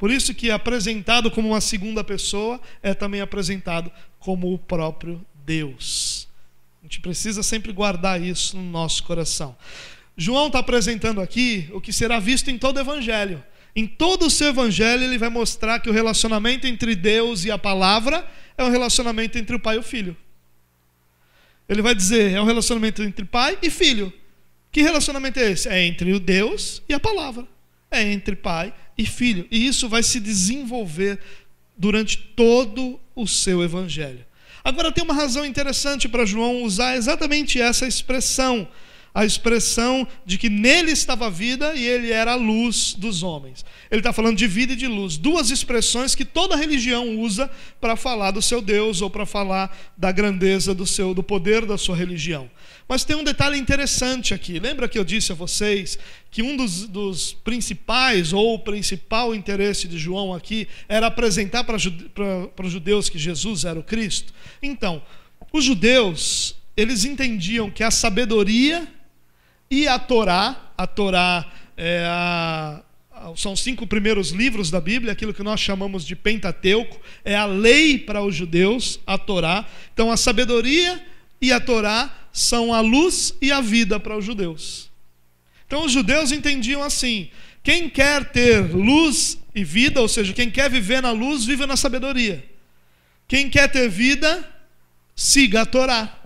Por isso que apresentado como uma segunda pessoa é também apresentado como o próprio Deus. A gente precisa sempre guardar isso no nosso coração. João está apresentando aqui o que será visto em todo o Evangelho. Em todo o seu Evangelho, ele vai mostrar que o relacionamento entre Deus e a palavra é um relacionamento entre o pai e o filho. Ele vai dizer, é um relacionamento entre pai e filho. Que relacionamento é esse? É entre o Deus e a palavra. É entre pai e filho. E isso vai se desenvolver durante todo o seu evangelho. Agora tem uma razão interessante para João usar exatamente essa expressão a expressão de que nele estava a vida e ele era a luz dos homens. Ele está falando de vida e de luz, duas expressões que toda religião usa para falar do seu Deus ou para falar da grandeza do seu, do poder da sua religião. Mas tem um detalhe interessante aqui. Lembra que eu disse a vocês que um dos, dos principais ou principal interesse de João aqui era apresentar para os judeus que Jesus era o Cristo? Então, os judeus eles entendiam que a sabedoria e a Torá, a Torá é a, são os cinco primeiros livros da Bíblia, aquilo que nós chamamos de Pentateuco, é a lei para os judeus, a Torá. Então a sabedoria e a Torá são a luz e a vida para os judeus. Então os judeus entendiam assim: quem quer ter luz e vida, ou seja, quem quer viver na luz, vive na sabedoria. Quem quer ter vida, siga a Torá.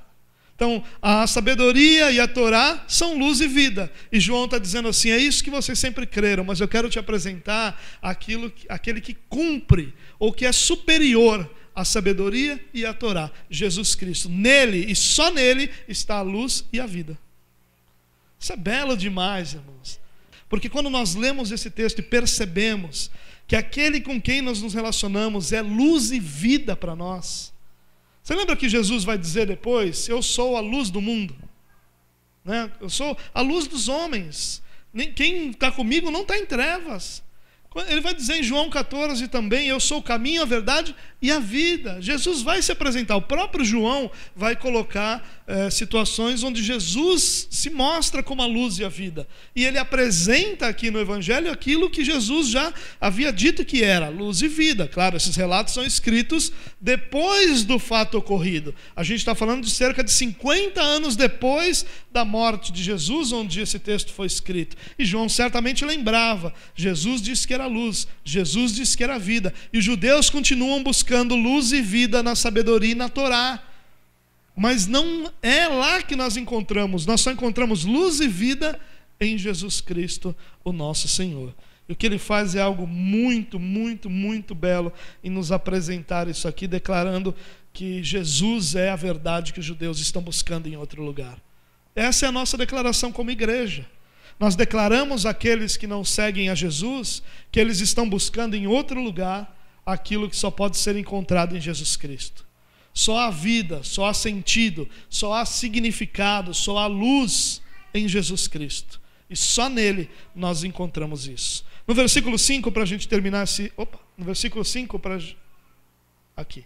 Então, a sabedoria e a Torá são luz e vida. E João está dizendo assim: é isso que vocês sempre creram, mas eu quero te apresentar aquilo, aquele que cumpre, ou que é superior à sabedoria e à Torá, Jesus Cristo. Nele e só nele está a luz e a vida. Isso é belo demais, irmãos. Porque quando nós lemos esse texto e percebemos que aquele com quem nós nos relacionamos é luz e vida para nós, você lembra que Jesus vai dizer depois: Eu sou a luz do mundo, né? eu sou a luz dos homens. Quem está comigo não está em trevas. Ele vai dizer em João 14 também: Eu sou o caminho, a verdade e a vida. Jesus vai se apresentar. O próprio João vai colocar é, situações onde Jesus se mostra como a luz e a vida. E ele apresenta aqui no Evangelho aquilo que Jesus já havia dito que era, luz e vida. Claro, esses relatos são escritos depois do fato ocorrido. A gente está falando de cerca de 50 anos depois da morte de Jesus, onde esse texto foi escrito. E João certamente lembrava: Jesus disse que era luz, Jesus disse que era vida. E os judeus continuam buscando luz e vida na sabedoria e na Torá. Mas não é lá que nós encontramos, nós só encontramos luz e vida em Jesus Cristo, o nosso Senhor. E o que ele faz é algo muito, muito, muito belo em nos apresentar isso aqui, declarando que Jesus é a verdade que os judeus estão buscando em outro lugar. Essa é a nossa declaração como igreja. Nós declaramos àqueles que não seguem a Jesus que eles estão buscando em outro lugar aquilo que só pode ser encontrado em Jesus Cristo. Só há vida, só há sentido, só há significado, só há luz em Jesus Cristo. E só nele nós encontramos isso. No versículo 5, para a gente terminar esse. Opa, no versículo 5, para. Aqui.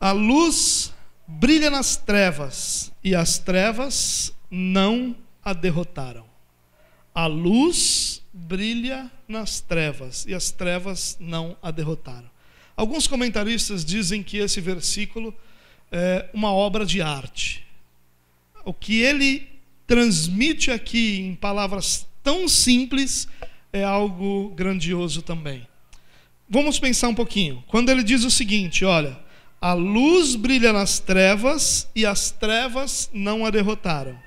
A luz brilha nas trevas, e as trevas não a derrotaram. A luz brilha nas trevas, e as trevas não a derrotaram. Alguns comentaristas dizem que esse versículo é uma obra de arte. O que ele transmite aqui em palavras tão simples é algo grandioso também. Vamos pensar um pouquinho. Quando ele diz o seguinte: olha, a luz brilha nas trevas e as trevas não a derrotaram.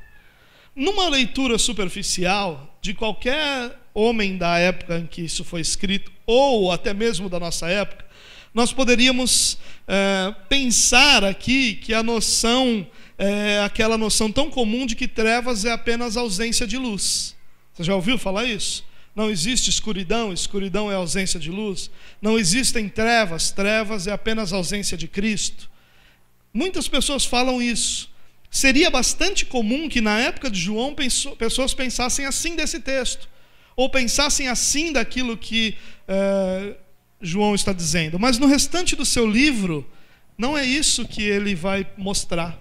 Numa leitura superficial de qualquer homem da época em que isso foi escrito, ou até mesmo da nossa época, nós poderíamos é, pensar aqui que a noção é aquela noção tão comum de que trevas é apenas ausência de luz. Você já ouviu falar isso? Não existe escuridão, escuridão é ausência de luz. Não existem trevas, trevas é apenas ausência de Cristo. Muitas pessoas falam isso. Seria bastante comum que na época de João pessoas pensassem assim desse texto, ou pensassem assim daquilo que eh, João está dizendo. Mas no restante do seu livro, não é isso que ele vai mostrar.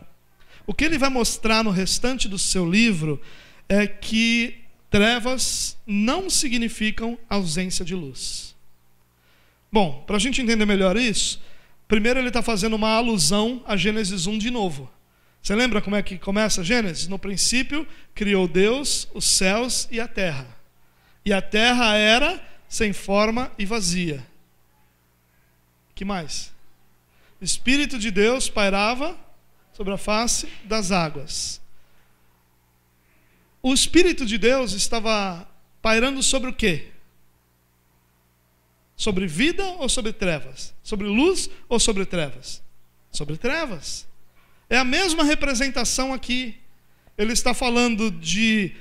O que ele vai mostrar no restante do seu livro é que trevas não significam ausência de luz. Bom, para a gente entender melhor isso, primeiro ele está fazendo uma alusão a Gênesis 1 de novo. Você lembra como é que começa Gênesis? No princípio, criou Deus os céus e a terra. E a terra era sem forma e vazia. que mais? O Espírito de Deus pairava sobre a face das águas o Espírito de Deus estava pairando sobre o quê? Sobre vida ou sobre trevas? Sobre luz ou sobre trevas? Sobre trevas. É a mesma representação aqui. Ele está falando de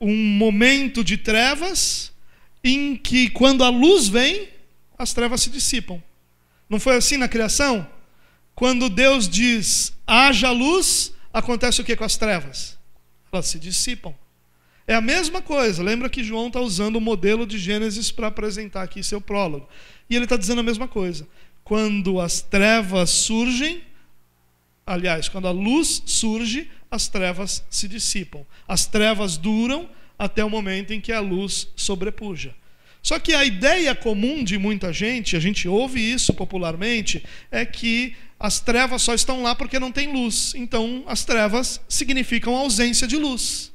um momento de trevas em que, quando a luz vem, as trevas se dissipam. Não foi assim na criação? Quando Deus diz haja luz, acontece o que com as trevas? elas se dissipam. É a mesma coisa. Lembra que João está usando o modelo de Gênesis para apresentar aqui seu prólogo. E ele está dizendo a mesma coisa. Quando as trevas surgem, aliás, quando a luz surge, as trevas se dissipam. As trevas duram até o momento em que a luz sobrepuja. Só que a ideia comum de muita gente, a gente ouve isso popularmente, é que as trevas só estão lá porque não tem luz. Então, as trevas significam ausência de luz.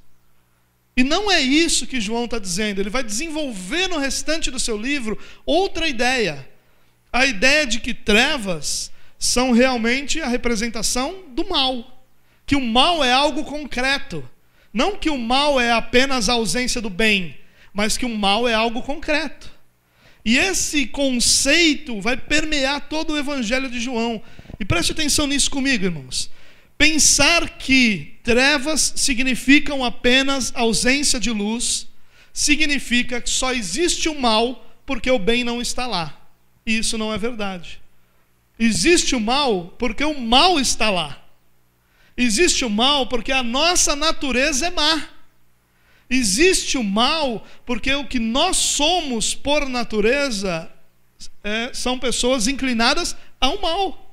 E não é isso que João está dizendo. Ele vai desenvolver no restante do seu livro outra ideia. A ideia de que trevas são realmente a representação do mal. Que o mal é algo concreto. Não que o mal é apenas a ausência do bem, mas que o mal é algo concreto. E esse conceito vai permear todo o evangelho de João. E preste atenção nisso comigo, irmãos. Pensar que trevas significam apenas ausência de luz, significa que só existe o mal porque o bem não está lá. E isso não é verdade. Existe o mal porque o mal está lá. Existe o mal porque a nossa natureza é má. Existe o mal porque o que nós somos por natureza é, são pessoas inclinadas ao mal.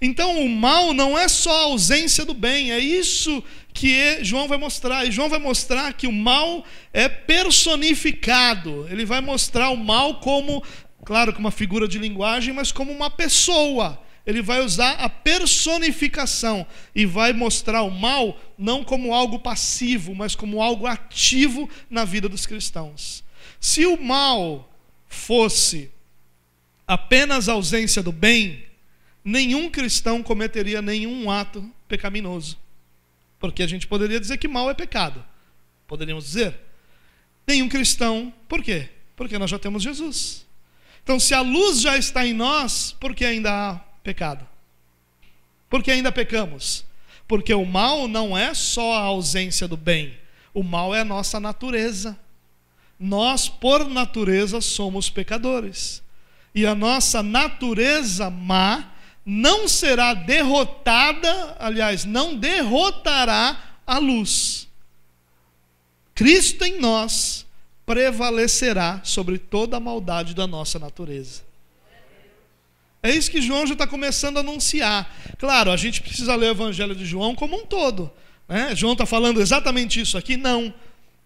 Então, o mal não é só a ausência do bem, é isso que João vai mostrar. E João vai mostrar que o mal é personificado. Ele vai mostrar o mal como, claro, como uma figura de linguagem, mas como uma pessoa. Ele vai usar a personificação e vai mostrar o mal não como algo passivo, mas como algo ativo na vida dos cristãos. Se o mal fosse apenas a ausência do bem, nenhum cristão cometeria nenhum ato pecaminoso. Porque a gente poderia dizer que mal é pecado. Poderíamos dizer. Nenhum cristão, por quê? Porque nós já temos Jesus. Então, se a luz já está em nós, por que ainda há pecado? Por que ainda pecamos? Porque o mal não é só a ausência do bem, o mal é a nossa natureza. Nós, por natureza, somos pecadores. E a nossa natureza má não será derrotada, aliás, não derrotará a luz. Cristo em nós prevalecerá sobre toda a maldade da nossa natureza. É isso que João já está começando a anunciar. Claro, a gente precisa ler o Evangelho de João como um todo. Né? João está falando exatamente isso aqui? Não.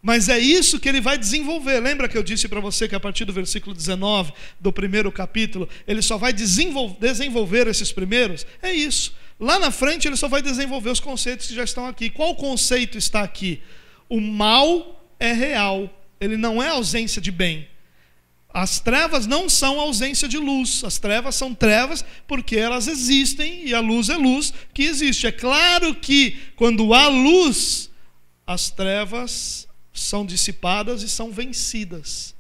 Mas é isso que ele vai desenvolver. Lembra que eu disse para você que a partir do versículo 19 do primeiro capítulo, ele só vai desenvolver esses primeiros? É isso. Lá na frente ele só vai desenvolver os conceitos que já estão aqui. Qual conceito está aqui? O mal é real, ele não é ausência de bem. As trevas não são ausência de luz, as trevas são trevas porque elas existem e a luz é luz que existe. É claro que quando há luz, as trevas são dissipadas e são vencidas.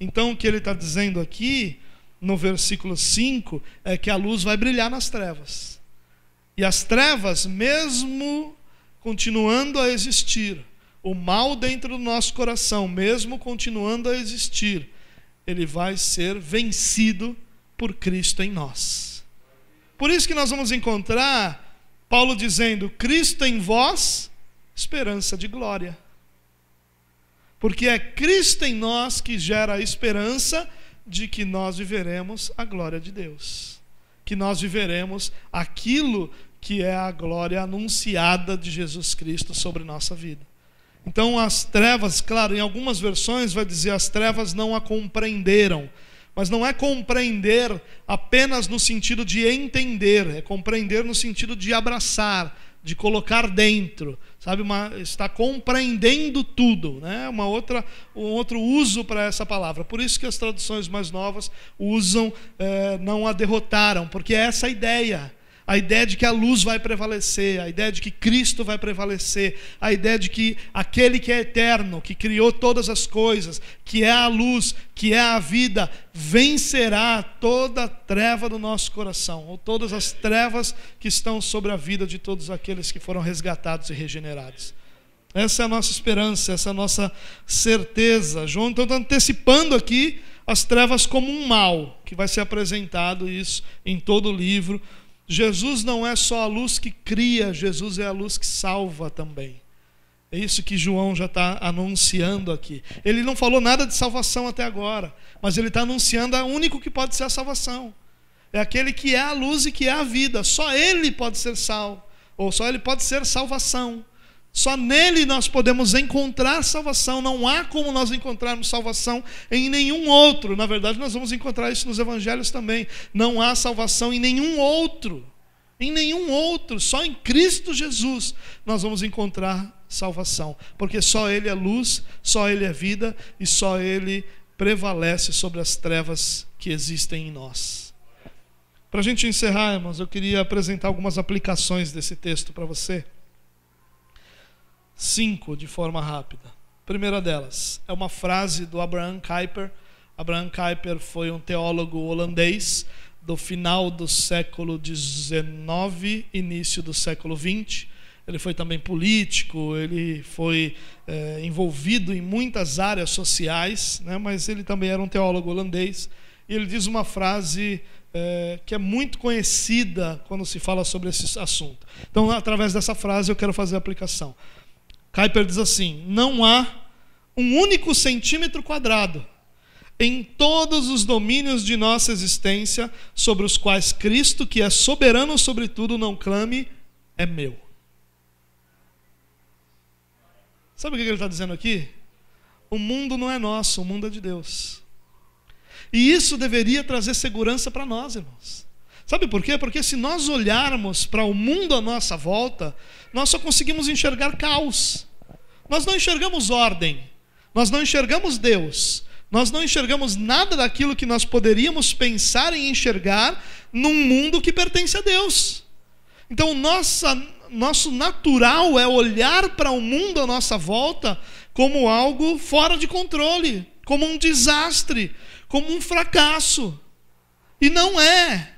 Então, o que ele está dizendo aqui, no versículo 5, é que a luz vai brilhar nas trevas. E as trevas, mesmo continuando a existir, o mal dentro do nosso coração, mesmo continuando a existir, ele vai ser vencido por Cristo em nós. Por isso que nós vamos encontrar Paulo dizendo: Cristo em vós, esperança de glória. Porque é Cristo em nós que gera a esperança de que nós viveremos a glória de Deus. Que nós viveremos aquilo que é a glória anunciada de Jesus Cristo sobre nossa vida. Então, as trevas, claro, em algumas versões vai dizer as trevas não a compreenderam, mas não é compreender apenas no sentido de entender, é compreender no sentido de abraçar, de colocar dentro, sabe? Uma, está compreendendo tudo, né? Uma outra, um outro uso para essa palavra. Por isso que as traduções mais novas usam é, não a derrotaram, porque é essa a ideia a ideia de que a luz vai prevalecer, a ideia de que Cristo vai prevalecer, a ideia de que aquele que é eterno, que criou todas as coisas, que é a luz, que é a vida, vencerá toda a treva do nosso coração, ou todas as trevas que estão sobre a vida de todos aqueles que foram resgatados e regenerados. Essa é a nossa esperança, essa é a nossa certeza. João então está antecipando aqui as trevas como um mal, que vai ser apresentado isso em todo o livro Jesus não é só a luz que cria, Jesus é a luz que salva também. É isso que João já está anunciando aqui. Ele não falou nada de salvação até agora, mas ele está anunciando o único que pode ser a salvação. É aquele que é a luz e que é a vida. Só ele pode ser sal, ou só ele pode ser salvação. Só nele nós podemos encontrar salvação. Não há como nós encontrarmos salvação em nenhum outro. Na verdade, nós vamos encontrar isso nos evangelhos também. Não há salvação em nenhum outro. Em nenhum outro. Só em Cristo Jesus nós vamos encontrar salvação. Porque só Ele é luz, só Ele é vida e só Ele prevalece sobre as trevas que existem em nós. Para a gente encerrar, irmãos, eu queria apresentar algumas aplicações desse texto para você cinco de forma rápida. Primeira delas é uma frase do Abraham Kuyper. Abraham Kuyper foi um teólogo holandês do final do século XIX, início do século XX. Ele foi também político, ele foi é, envolvido em muitas áreas sociais, né, mas ele também era um teólogo holandês. E ele diz uma frase é, que é muito conhecida quando se fala sobre esse assunto. Então, através dessa frase, eu quero fazer a aplicação. Kuyper diz assim: não há um único centímetro quadrado em todos os domínios de nossa existência sobre os quais Cristo, que é soberano sobre tudo, não clame, é meu. Sabe o que ele está dizendo aqui? O mundo não é nosso, o mundo é de Deus. E isso deveria trazer segurança para nós, irmãos. Sabe por quê? Porque se nós olharmos para o mundo à nossa volta, nós só conseguimos enxergar caos. Nós não enxergamos ordem. Nós não enxergamos Deus. Nós não enxergamos nada daquilo que nós poderíamos pensar em enxergar num mundo que pertence a Deus. Então, nossa, nosso natural é olhar para o mundo à nossa volta como algo fora de controle, como um desastre, como um fracasso. E não é.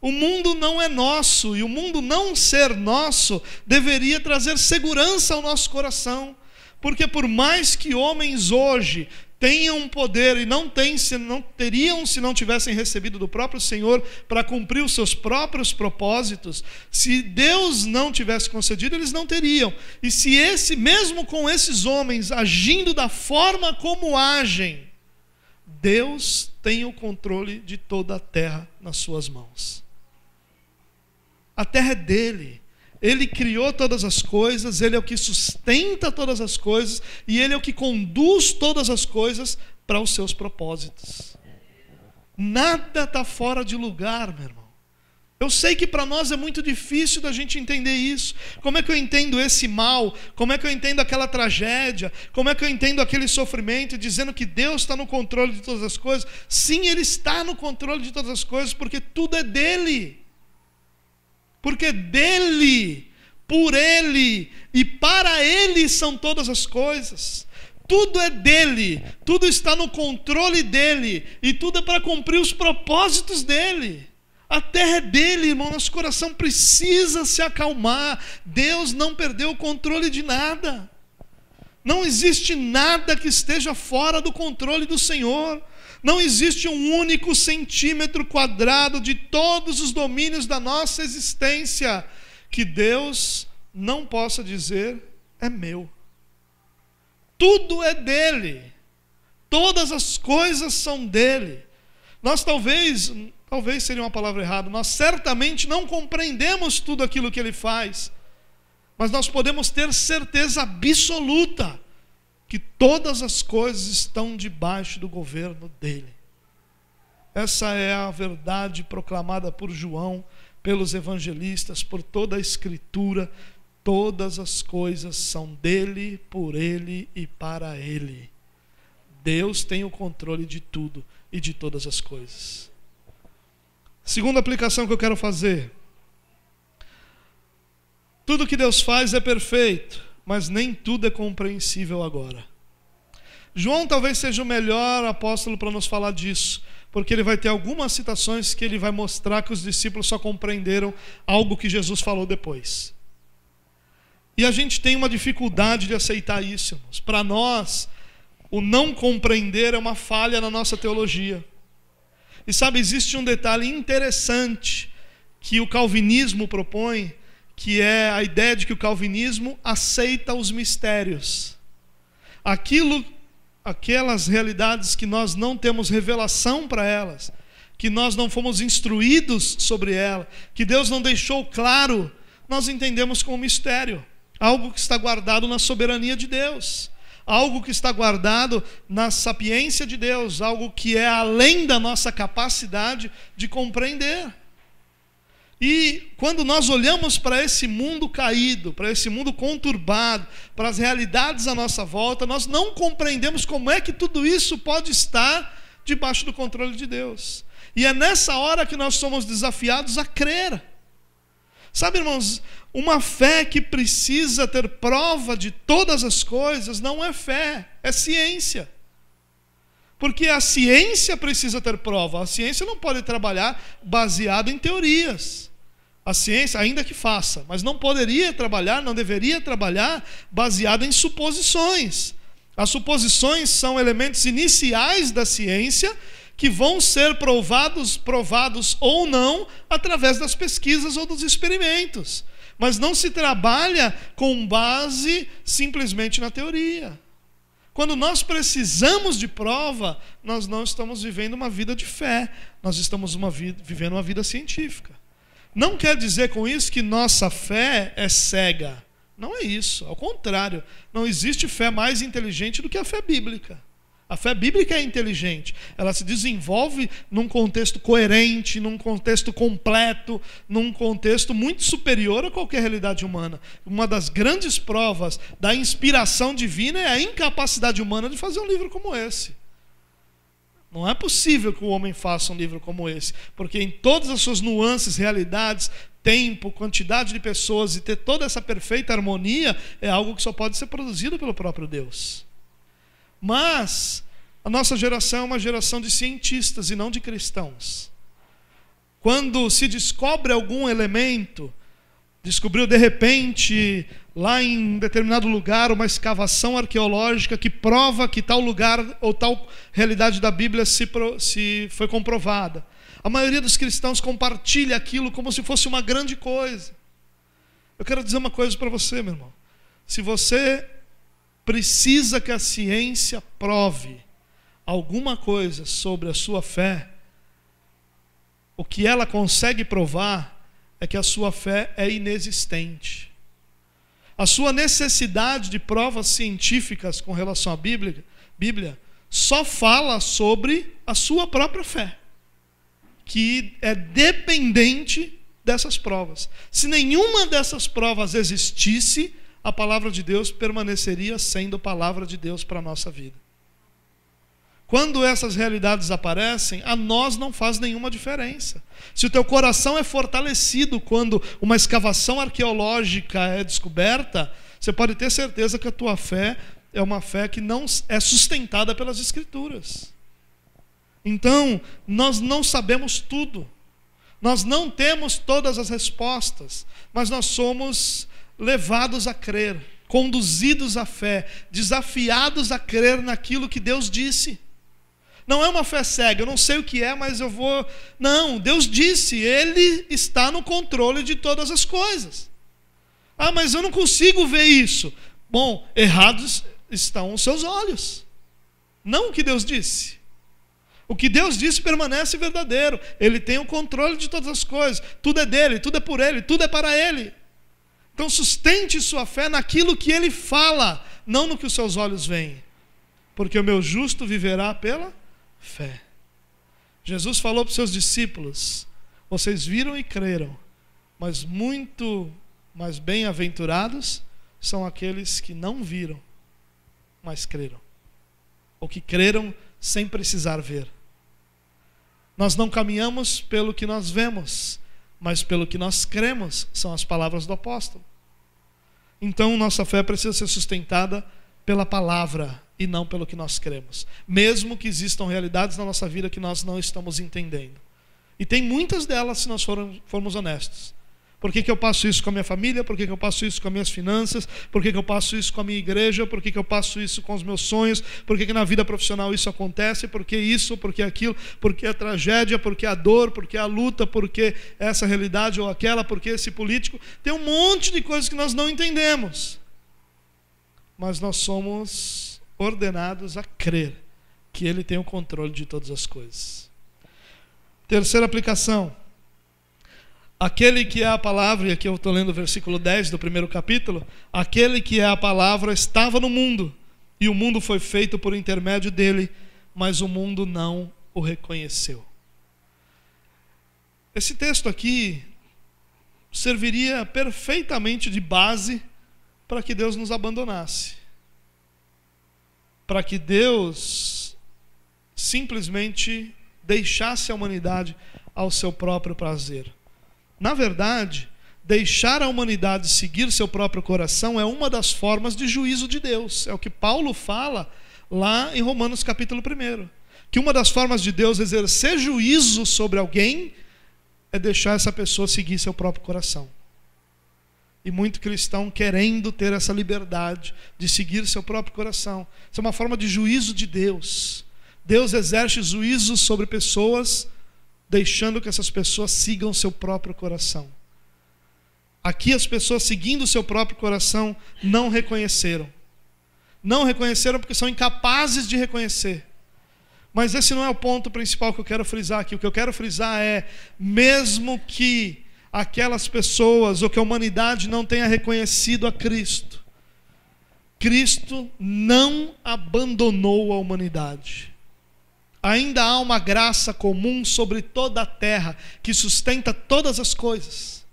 O mundo não é nosso, e o mundo não ser nosso deveria trazer segurança ao nosso coração. Porque por mais que homens hoje tenham poder e não, tem, se não teriam se não tivessem recebido do próprio Senhor para cumprir os seus próprios propósitos, se Deus não tivesse concedido, eles não teriam. E se esse, mesmo com esses homens agindo da forma como agem, Deus tem o controle de toda a terra nas suas mãos. A terra é dele. Ele criou todas as coisas, ele é o que sustenta todas as coisas e ele é o que conduz todas as coisas para os seus propósitos. Nada está fora de lugar, meu irmão. Eu sei que para nós é muito difícil da gente entender isso. Como é que eu entendo esse mal? Como é que eu entendo aquela tragédia? Como é que eu entendo aquele sofrimento, dizendo que Deus está no controle de todas as coisas? Sim, Ele está no controle de todas as coisas, porque tudo é dele porque dele, por ele e para ele são todas as coisas. Tudo é dele, tudo está no controle dele e tudo é para cumprir os propósitos dele. A terra é dele, irmão. Nosso coração precisa se acalmar. Deus não perdeu o controle de nada. Não existe nada que esteja fora do controle do Senhor. Não existe um único centímetro quadrado de todos os domínios da nossa existência que Deus não possa dizer é meu. Tudo é dele. Todas as coisas são dele. Nós talvez, talvez seria uma palavra errada, nós certamente não compreendemos tudo aquilo que ele faz. Mas nós podemos ter certeza absoluta que todas as coisas estão debaixo do governo dele. Essa é a verdade proclamada por João, pelos evangelistas, por toda a Escritura. Todas as coisas são dele, por ele e para ele. Deus tem o controle de tudo e de todas as coisas. Segunda aplicação que eu quero fazer. Tudo que Deus faz é perfeito, mas nem tudo é compreensível agora. João talvez seja o melhor apóstolo para nos falar disso, porque ele vai ter algumas citações que ele vai mostrar que os discípulos só compreenderam algo que Jesus falou depois. E a gente tem uma dificuldade de aceitar isso, irmãos. Para nós, o não compreender é uma falha na nossa teologia. E sabe, existe um detalhe interessante que o calvinismo propõe, que é a ideia de que o calvinismo aceita os mistérios. Aquilo aquelas realidades que nós não temos revelação para elas, que nós não fomos instruídos sobre ela, que Deus não deixou claro, nós entendemos como mistério, algo que está guardado na soberania de Deus, algo que está guardado na sapiência de Deus, algo que é além da nossa capacidade de compreender. E quando nós olhamos para esse mundo caído, para esse mundo conturbado, para as realidades à nossa volta, nós não compreendemos como é que tudo isso pode estar debaixo do controle de Deus. E é nessa hora que nós somos desafiados a crer. Sabe, irmãos, uma fé que precisa ter prova de todas as coisas não é fé, é ciência. Porque a ciência precisa ter prova, a ciência não pode trabalhar baseada em teorias. A ciência, ainda que faça, mas não poderia trabalhar, não deveria trabalhar baseado em suposições. As suposições são elementos iniciais da ciência que vão ser provados, provados ou não, através das pesquisas ou dos experimentos. Mas não se trabalha com base simplesmente na teoria. Quando nós precisamos de prova, nós não estamos vivendo uma vida de fé, nós estamos uma vida, vivendo uma vida científica. Não quer dizer com isso que nossa fé é cega. Não é isso. Ao contrário, não existe fé mais inteligente do que a fé bíblica. A fé bíblica é inteligente. Ela se desenvolve num contexto coerente, num contexto completo, num contexto muito superior a qualquer realidade humana. Uma das grandes provas da inspiração divina é a incapacidade humana de fazer um livro como esse. Não é possível que o homem faça um livro como esse, porque em todas as suas nuances, realidades, tempo, quantidade de pessoas e ter toda essa perfeita harmonia é algo que só pode ser produzido pelo próprio Deus. Mas a nossa geração é uma geração de cientistas e não de cristãos. Quando se descobre algum elemento, descobriu de repente lá em determinado lugar uma escavação arqueológica que prova que tal lugar ou tal realidade da Bíblia se, se foi comprovada. A maioria dos cristãos compartilha aquilo como se fosse uma grande coisa. Eu quero dizer uma coisa para você, meu irmão. Se você precisa que a ciência prove alguma coisa sobre a sua fé, o que ela consegue provar é que a sua fé é inexistente. A sua necessidade de provas científicas com relação à Bíblia, Bíblia só fala sobre a sua própria fé, que é dependente dessas provas. Se nenhuma dessas provas existisse, a palavra de Deus permaneceria sendo palavra de Deus para a nossa vida. Quando essas realidades aparecem, a nós não faz nenhuma diferença. Se o teu coração é fortalecido quando uma escavação arqueológica é descoberta, você pode ter certeza que a tua fé é uma fé que não é sustentada pelas escrituras. Então, nós não sabemos tudo. Nós não temos todas as respostas, mas nós somos levados a crer conduzidos à fé, desafiados a crer naquilo que Deus disse. Não é uma fé cega, eu não sei o que é, mas eu vou. Não, Deus disse, Ele está no controle de todas as coisas. Ah, mas eu não consigo ver isso. Bom, errados estão os seus olhos, não o que Deus disse. O que Deus disse permanece verdadeiro. Ele tem o controle de todas as coisas. Tudo é dele, tudo é por ele, tudo é para ele. Então sustente sua fé naquilo que ele fala, não no que os seus olhos veem. Porque o meu justo viverá pela fé. Jesus falou para os seus discípulos: Vocês viram e creram, mas muito mais bem-aventurados são aqueles que não viram, mas creram. Ou que creram sem precisar ver. Nós não caminhamos pelo que nós vemos, mas pelo que nós cremos, são as palavras do apóstolo. Então, nossa fé precisa ser sustentada pela palavra e não pelo que nós cremos, mesmo que existam realidades na nossa vida que nós não estamos entendendo. E tem muitas delas se nós formos honestos. Por que, que eu passo isso com a minha família? Por que, que eu passo isso com as minhas finanças? Por que, que eu passo isso com a minha igreja? Por que, eu passo isso com os meus sonhos? Por que na vida profissional isso acontece? Por que isso? Por que aquilo? Por que a tragédia? Por que a dor? Por que a luta? Por que essa realidade ou aquela? Por que esse político? Tem um monte de coisas que nós não entendemos. Mas nós somos ordenados a crer que Ele tem o controle de todas as coisas. Terceira aplicação Aquele que é a palavra, e aqui eu estou lendo o versículo 10 do primeiro capítulo: aquele que é a palavra estava no mundo, e o mundo foi feito por intermédio dele, mas o mundo não o reconheceu. Esse texto aqui serviria perfeitamente de base para que Deus nos abandonasse. Para que Deus simplesmente deixasse a humanidade ao seu próprio prazer. Na verdade, deixar a humanidade seguir seu próprio coração é uma das formas de juízo de Deus. É o que Paulo fala lá em Romanos capítulo 1. Que uma das formas de Deus exercer juízo sobre alguém é deixar essa pessoa seguir seu próprio coração. E muito cristão querendo ter essa liberdade de seguir seu próprio coração. Isso é uma forma de juízo de Deus. Deus exerce juízo sobre pessoas deixando que essas pessoas sigam seu próprio coração. Aqui as pessoas seguindo seu próprio coração não reconheceram. Não reconheceram porque são incapazes de reconhecer. Mas esse não é o ponto principal que eu quero frisar aqui. O que eu quero frisar é: mesmo que aquelas pessoas ou que a humanidade não tenha reconhecido a Cristo, Cristo não abandonou a humanidade. Ainda há uma graça comum sobre toda a terra que sustenta todas as coisas.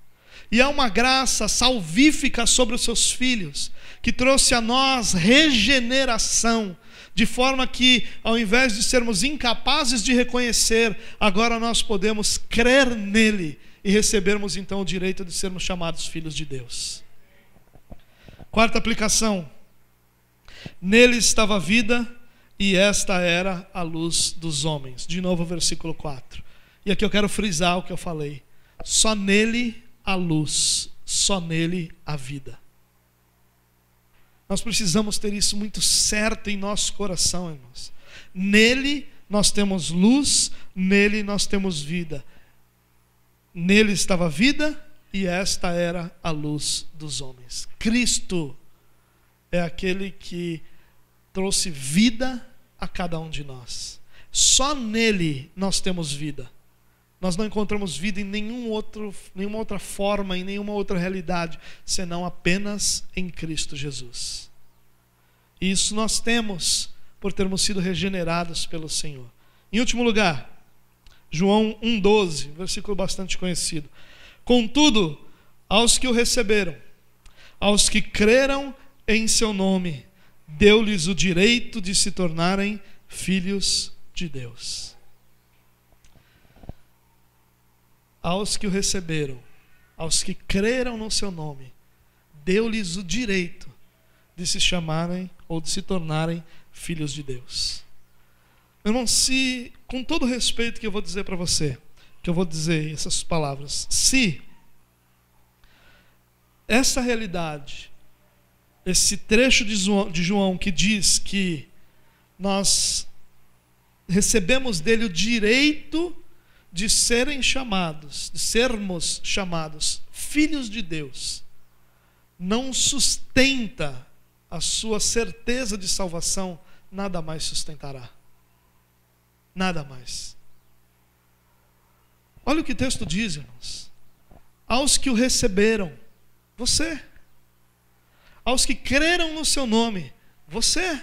E há uma graça salvífica sobre os seus filhos, que trouxe a nós regeneração, de forma que, ao invés de sermos incapazes de reconhecer, agora nós podemos crer nele e recebermos então o direito de sermos chamados filhos de Deus. Quarta aplicação: nele estava a vida e esta era a luz dos homens. De novo, versículo 4. E aqui eu quero frisar o que eu falei. Só nele a luz, só nele a vida. Nós precisamos ter isso muito certo em nosso coração, irmãos. Nele nós temos luz, nele nós temos vida. Nele estava a vida e esta era a luz dos homens. Cristo é aquele que trouxe vida a cada um de nós. Só nele nós temos vida. Nós não encontramos vida em nenhum outro, nenhuma outra forma, em nenhuma outra realidade, senão apenas em Cristo Jesus. E isso nós temos por termos sido regenerados pelo Senhor. Em último lugar, João 1,12, versículo bastante conhecido. Contudo, aos que o receberam, aos que creram em seu nome, deu-lhes o direito de se tornarem filhos de Deus. Aos que o receberam, aos que creram no seu nome, deu-lhes o direito de se chamarem ou de se tornarem filhos de Deus. Irmão, se, com todo o respeito que eu vou dizer para você, que eu vou dizer essas palavras, se essa realidade esse trecho de João que diz que nós recebemos dele o direito de serem chamados, de sermos chamados filhos de Deus, não sustenta a sua certeza de salvação, nada mais sustentará. Nada mais. Olha o que o texto diz, irmãos. Aos que o receberam, você. Aos que creram no seu nome, você.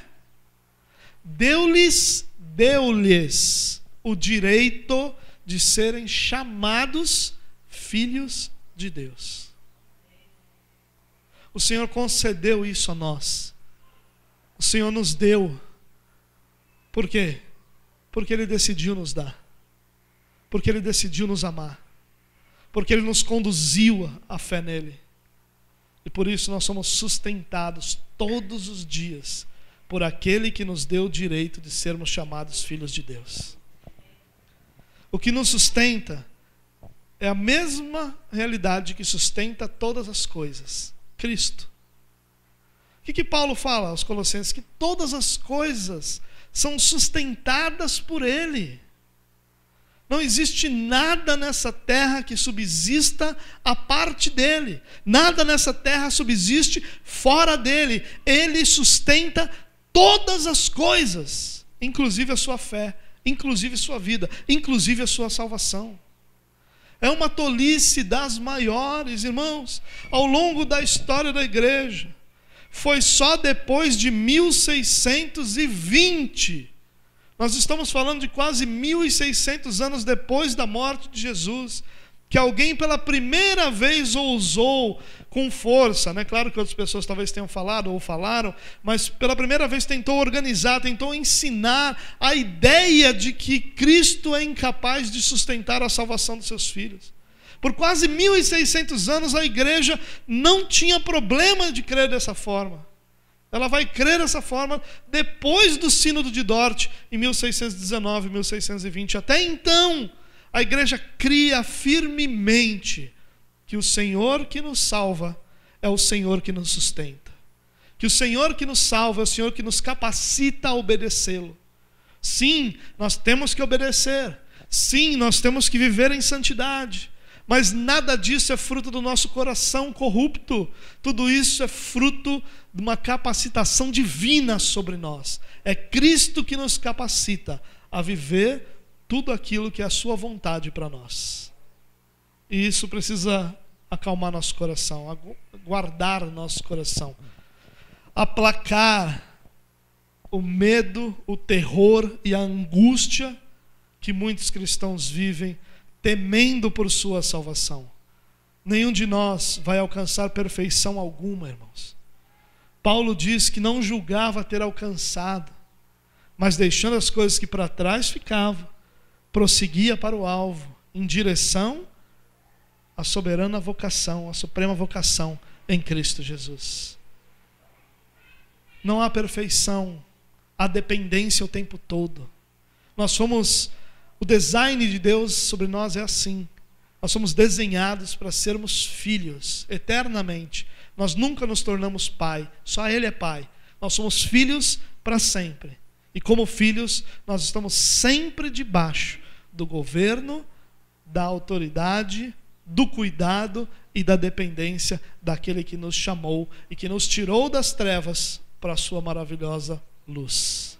Deu-lhes, deu-lhes o direito de serem chamados filhos de Deus. O Senhor concedeu isso a nós. O Senhor nos deu. Por quê? Porque Ele decidiu nos dar. Porque Ele decidiu nos amar. Porque Ele nos conduziu à fé nele. E por isso nós somos sustentados todos os dias por aquele que nos deu o direito de sermos chamados filhos de Deus. O que nos sustenta é a mesma realidade que sustenta todas as coisas: Cristo. O que, que Paulo fala aos Colossenses? Que todas as coisas são sustentadas por Ele. Não existe nada nessa terra que subsista a parte dele. Nada nessa terra subsiste fora dele. Ele sustenta todas as coisas, inclusive a sua fé inclusive sua vida, inclusive a sua salvação. É uma tolice das maiores, irmãos, ao longo da história da igreja. Foi só depois de 1620, nós estamos falando de quase 1600 anos depois da morte de Jesus, que alguém pela primeira vez ousou com força, né? Claro que outras pessoas talvez tenham falado ou falaram, mas pela primeira vez tentou organizar, tentou ensinar a ideia de que Cristo é incapaz de sustentar a salvação dos seus filhos. Por quase 1600 anos a igreja não tinha problema de crer dessa forma. Ela vai crer dessa forma depois do Sínodo de Dort, em 1619, 1620. Até então, a igreja cria firmemente que o Senhor que nos salva é o Senhor que nos sustenta. Que o Senhor que nos salva é o Senhor que nos capacita a obedecê-lo. Sim, nós temos que obedecer. Sim, nós temos que viver em santidade. Mas nada disso é fruto do nosso coração corrupto. Tudo isso é fruto de uma capacitação divina sobre nós. É Cristo que nos capacita a viver tudo aquilo que é a Sua vontade para nós. E isso precisa acalmar nosso coração, guardar nosso coração, aplacar o medo, o terror e a angústia que muitos cristãos vivem, temendo por sua salvação. Nenhum de nós vai alcançar perfeição alguma, irmãos. Paulo diz que não julgava ter alcançado, mas deixando as coisas que para trás ficavam, prosseguia para o alvo, em direção a soberana vocação, a suprema vocação em Cristo Jesus. Não há perfeição, há dependência o tempo todo. Nós somos, o design de Deus sobre nós é assim. Nós somos desenhados para sermos filhos eternamente. Nós nunca nos tornamos pai, só Ele é pai. Nós somos filhos para sempre. E como filhos, nós estamos sempre debaixo do governo, da autoridade, do cuidado e da dependência daquele que nos chamou e que nos tirou das trevas para a sua maravilhosa luz.